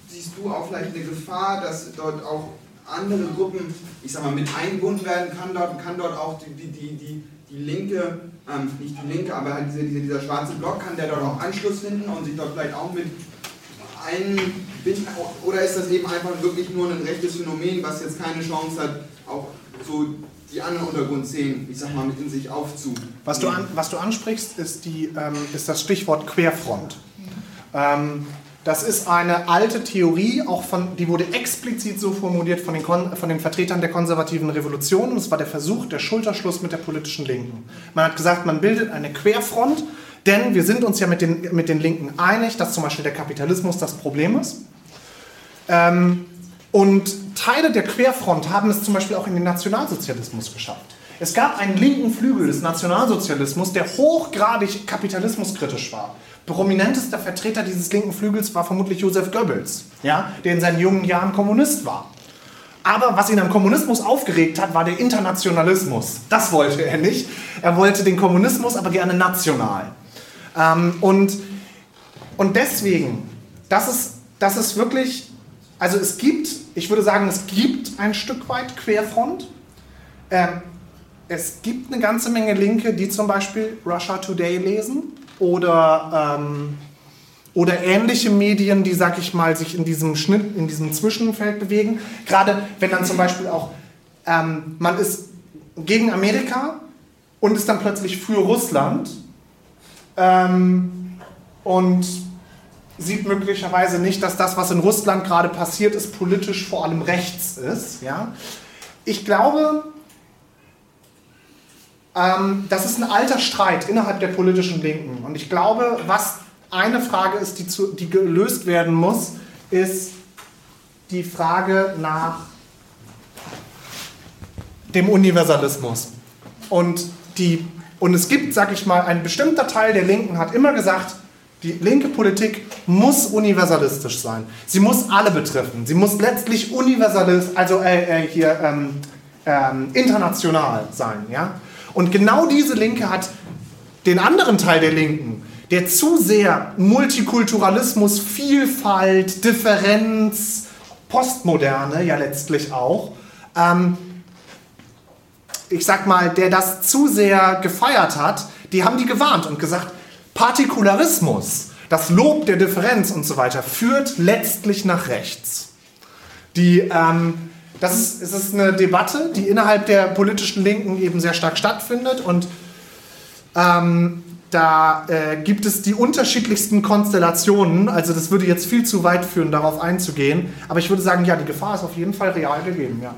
Speaker 4: siehst du auch vielleicht eine Gefahr, dass dort auch andere Gruppen, ich sag mal, mit eingebunden werden? Kann dort, kann dort auch die, die, die, die linke, ähm, nicht die linke, aber halt dieser, dieser, dieser schwarze Block, kann der dort auch Anschluss finden und sich dort vielleicht auch mit einbinden? Oder ist das eben einfach wirklich nur ein rechtes Phänomen, was jetzt keine Chance hat, auch so die anderen Untergrundszenen, ich sag mal, mit in sich aufzu.
Speaker 1: Was du, an, was du ansprichst, ist, die, ähm, ist das Stichwort Querfront. Ähm, das ist eine alte Theorie, auch von, die wurde explizit so formuliert von den, von den Vertretern der konservativen Revolution. Und es war der Versuch, der Schulterschluss mit der politischen Linken. Man hat gesagt, man bildet eine Querfront, denn wir sind uns ja mit den, mit den Linken einig, dass zum Beispiel der Kapitalismus das Problem ist. Ähm, und Teile der Querfront haben es zum Beispiel auch in den Nationalsozialismus geschafft. Es gab einen linken Flügel des Nationalsozialismus, der hochgradig kapitalismuskritisch war. Prominentester Vertreter dieses linken Flügels war vermutlich Josef Goebbels, ja, der in seinen jungen Jahren Kommunist war. Aber was ihn am Kommunismus aufgeregt hat, war der Internationalismus. Das wollte er nicht. Er wollte den Kommunismus aber gerne national. Ähm, und, und deswegen, das ist, das ist wirklich, also es gibt, ich würde sagen, es gibt ein Stück weit Querfront. Ähm, es gibt eine ganze Menge Linke, die zum Beispiel Russia Today lesen oder, ähm, oder ähnliche Medien, die, sag ich mal, sich in diesem Schnitt, in diesem Zwischenfeld bewegen. Gerade wenn dann zum Beispiel auch, ähm, man ist gegen Amerika und ist dann plötzlich für Russland ähm, und sieht möglicherweise nicht, dass das, was in Russland gerade passiert ist, politisch vor allem rechts ist. Ja? Ich glaube, ähm, das ist ein alter Streit innerhalb der politischen Linken. Und ich glaube, was eine Frage ist, die, zu, die gelöst werden muss, ist die Frage nach dem Universalismus. Und, die, und es gibt, sag ich mal, ein bestimmter Teil der Linken hat immer gesagt, die linke Politik muss universalistisch sein. Sie muss alle betreffen. Sie muss letztlich universalistisch, also äh, äh, hier ähm, ähm, international sein. Ja? Und genau diese Linke hat den anderen Teil der Linken, der zu sehr Multikulturalismus, Vielfalt, Differenz, Postmoderne ja letztlich auch, ähm, ich sag mal, der das zu sehr gefeiert hat, die haben die gewarnt und gesagt, Partikularismus, das Lob der Differenz und so weiter, führt letztlich nach rechts. Die, ähm, das ist, es ist eine Debatte, die innerhalb der politischen Linken eben sehr stark stattfindet und ähm, da äh, gibt es die unterschiedlichsten Konstellationen. Also das würde jetzt viel zu weit führen, darauf einzugehen. Aber ich würde sagen, ja, die Gefahr ist auf jeden Fall real gegeben, ja.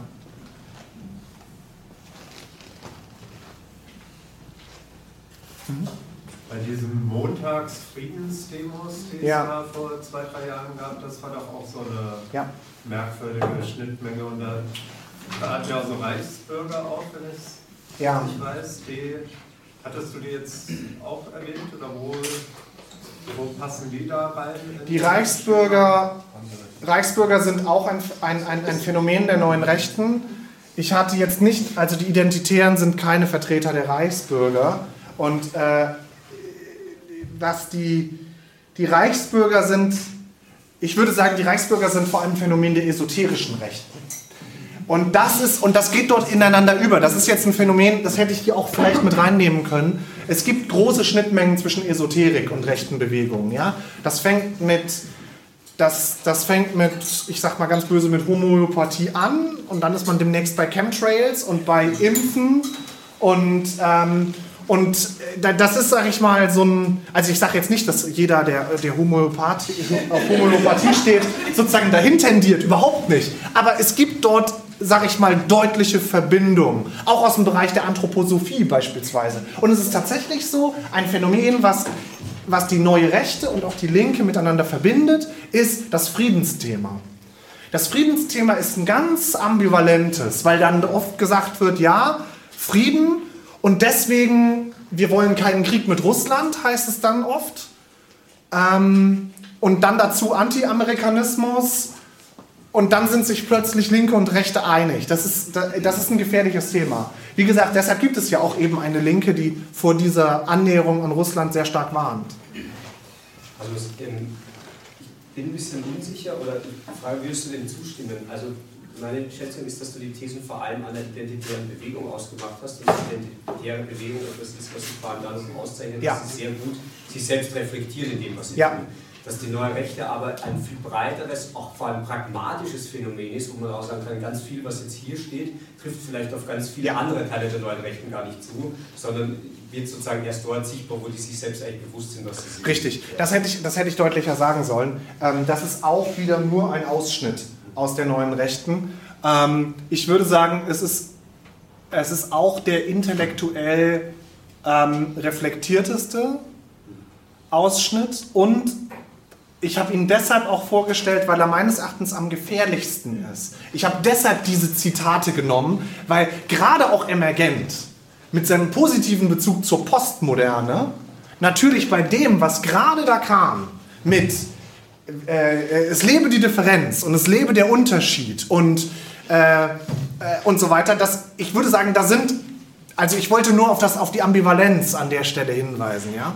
Speaker 5: Mhm. Bei diesem Montags-Friedensdemos, die
Speaker 1: Ja.
Speaker 5: es da vor zwei, drei Jahren gab, das war doch auch so eine
Speaker 1: Ja.
Speaker 5: merkwürdige Schnittmenge. Und da, da hatten wir auch so Reichsbürger auch, wenn ich es
Speaker 1: Ja.
Speaker 5: nicht weiß. Die, hattest du die jetzt auch erwähnt oder wo, wo passen die da rein? in
Speaker 1: Die Reichsbürger, Reichsbürger sind auch ein, ein, ein, ein Phänomen der neuen Rechten. Ich hatte jetzt nicht, also die Identitären sind keine Vertreter der Reichsbürger. Und äh, was die, die Reichsbürger sind, ich würde sagen, die Reichsbürger sind vor allem Phänomen der esoterischen Rechten. Und das ist, und das geht dort ineinander über. Das ist jetzt ein Phänomen, das hätte ich hier auch vielleicht mit reinnehmen können. Es gibt große Schnittmengen zwischen Esoterik und rechten Bewegungen. Ja? Das fängt mit, das, das fängt mit, ich sag mal ganz böse, mit Homöopathie an und dann ist man demnächst bei Chemtrails und bei Impfen und ähm, und äh, da- das ist, sag ich mal, so ein. Also, ich sage jetzt nicht, dass jeder, der, der Homöopathie, auf Homöopathie steht, sozusagen dahin tendiert. Überhaupt nicht. Aber es gibt dort, sag ich mal, deutliche Verbindungen. Auch aus dem Bereich der Anthroposophie beispielsweise. Und es ist tatsächlich so ein Phänomen, was, was die neue Rechte und auch die Linke miteinander verbindet, ist das Friedensthema. Das Friedensthema ist ein ganz ambivalentes, weil dann oft gesagt wird, ja, Frieden und deswegen, wir wollen keinen Krieg mit Russland, heißt es dann oft. Ähm, und dann dazu Anti-Amerikanismus und dann sind sich plötzlich Linke und Rechte einig. Das ist, das ist ein gefährliches Thema. Wie gesagt, deshalb gibt es ja auch eben eine Linke, die vor dieser Annäherung an Russland sehr stark warnt.
Speaker 2: Also ich bin ein bisschen unsicher oder die Frage, würdest du dem zustimmen? Also meine Schätzung ist, dass du die Thesen vor allem an der identitären Bewegung ausgemacht hast und die identitäre Bewegung etwas ist, was sie vor allem dadurch auszeichnet,
Speaker 1: Ja.
Speaker 2: dass sie sehr gut sich selbst reflektiert in dem, was sie
Speaker 1: Ja.
Speaker 2: tun. dass die neue Rechte aber ein viel breiteres, auch vor allem pragmatisches Phänomen ist, wo man auch sagen kann, ganz viel, was jetzt hier steht, trifft vielleicht auf ganz viele
Speaker 1: Ja.
Speaker 2: andere Teile der neuen Rechten gar nicht zu, sondern wird sozusagen erst dort sichtbar, wo die sich selbst eigentlich bewusst sind, was sie sind.
Speaker 1: Richtig, das hätte ich, das hätte ich deutlicher sagen sollen. Ähm, das ist auch wieder nur ein Ausschnitt aus der neuen Rechten. Ähm, ich würde sagen, es ist, es ist auch der intellektuell ähm, reflektierteste Ausschnitt und ich habe ihn deshalb auch vorgestellt, weil er meines Erachtens am gefährlichsten ist. Ich habe deshalb diese Zitate genommen, weil gerade auch emergent mit seinem positiven Bezug zur Postmoderne natürlich bei dem, was gerade da kam, mit äh, es lebe die Differenz und es lebe der Unterschied und, äh, äh, und so weiter, das, ich würde sagen, da sind, also ich wollte nur auf, das, auf die Ambivalenz an der Stelle hinweisen, ja?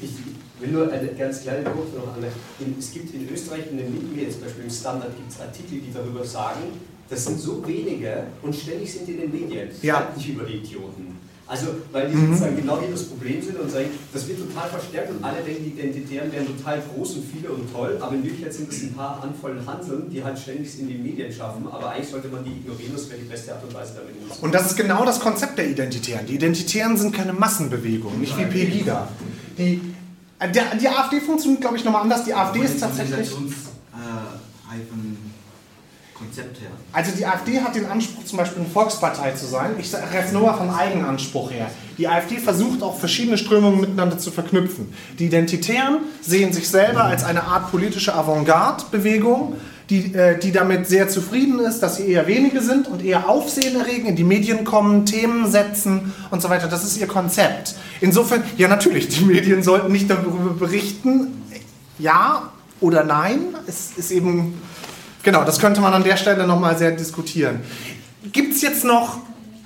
Speaker 2: Ich will nur eine ganz kleine Punkte noch anmerken. Es gibt in Österreich in den Medien, zum Beispiel im Standard, gibt es Artikel, die darüber sagen, das sind so wenige und ständig sind die in den Medien.
Speaker 1: Ja.
Speaker 2: Schreibt nicht über die Idioten. Also, weil die
Speaker 1: Mhm.
Speaker 2: sozusagen genau hier das Problem sind und sagen, das wird total verstärkt und alle denken, die Identitären wären total groß und viele und toll, aber in Wirklichkeit sind es ein paar Handvollen Handeln, die halt ständig in den Medien schaffen, aber eigentlich sollte man die ignorieren, das wäre die beste Art und Weise, damit umzugehen.
Speaker 1: Und das ist genau das Konzept der Identitären. Die Identitären sind keine Massenbewegung, nicht wie Pegida. Die, äh, der, die AfD funktioniert, glaube ich, nochmal anders. Die AfD ist tatsächlich.
Speaker 6: Organisationsreifen Konzept her.
Speaker 1: Also die AfD hat den Anspruch, zum Beispiel eine Volkspartei zu sein. Ich sage jetzt nur mal vom Eigenanspruch her. Die AfD versucht auch verschiedene Strömungen miteinander zu verknüpfen. Die Identitären sehen sich selber als eine Art politische Avantgarde-Bewegung, die, äh, die damit sehr zufrieden ist, dass sie eher wenige sind und eher Aufsehen erregen, in die Medien kommen, Themen setzen und so weiter. Das ist ihr Konzept. Insofern, ja natürlich, die Medien sollten nicht darüber berichten, ja oder nein. Es ist eben Genau, das könnte man an der Stelle nochmal sehr diskutieren. Gibt es jetzt noch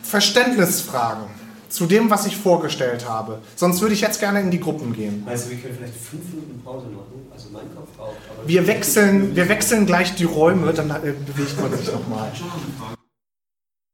Speaker 1: Verständnisfragen zu dem, was ich vorgestellt habe? Sonst würde ich jetzt gerne in die Gruppen gehen.
Speaker 2: Also wir können vielleicht fünf Minuten Pause machen, also mein Kopf aber-
Speaker 1: Wir wechseln, wir wechseln gleich die Räume, dann äh, bewegt man sich nochmal.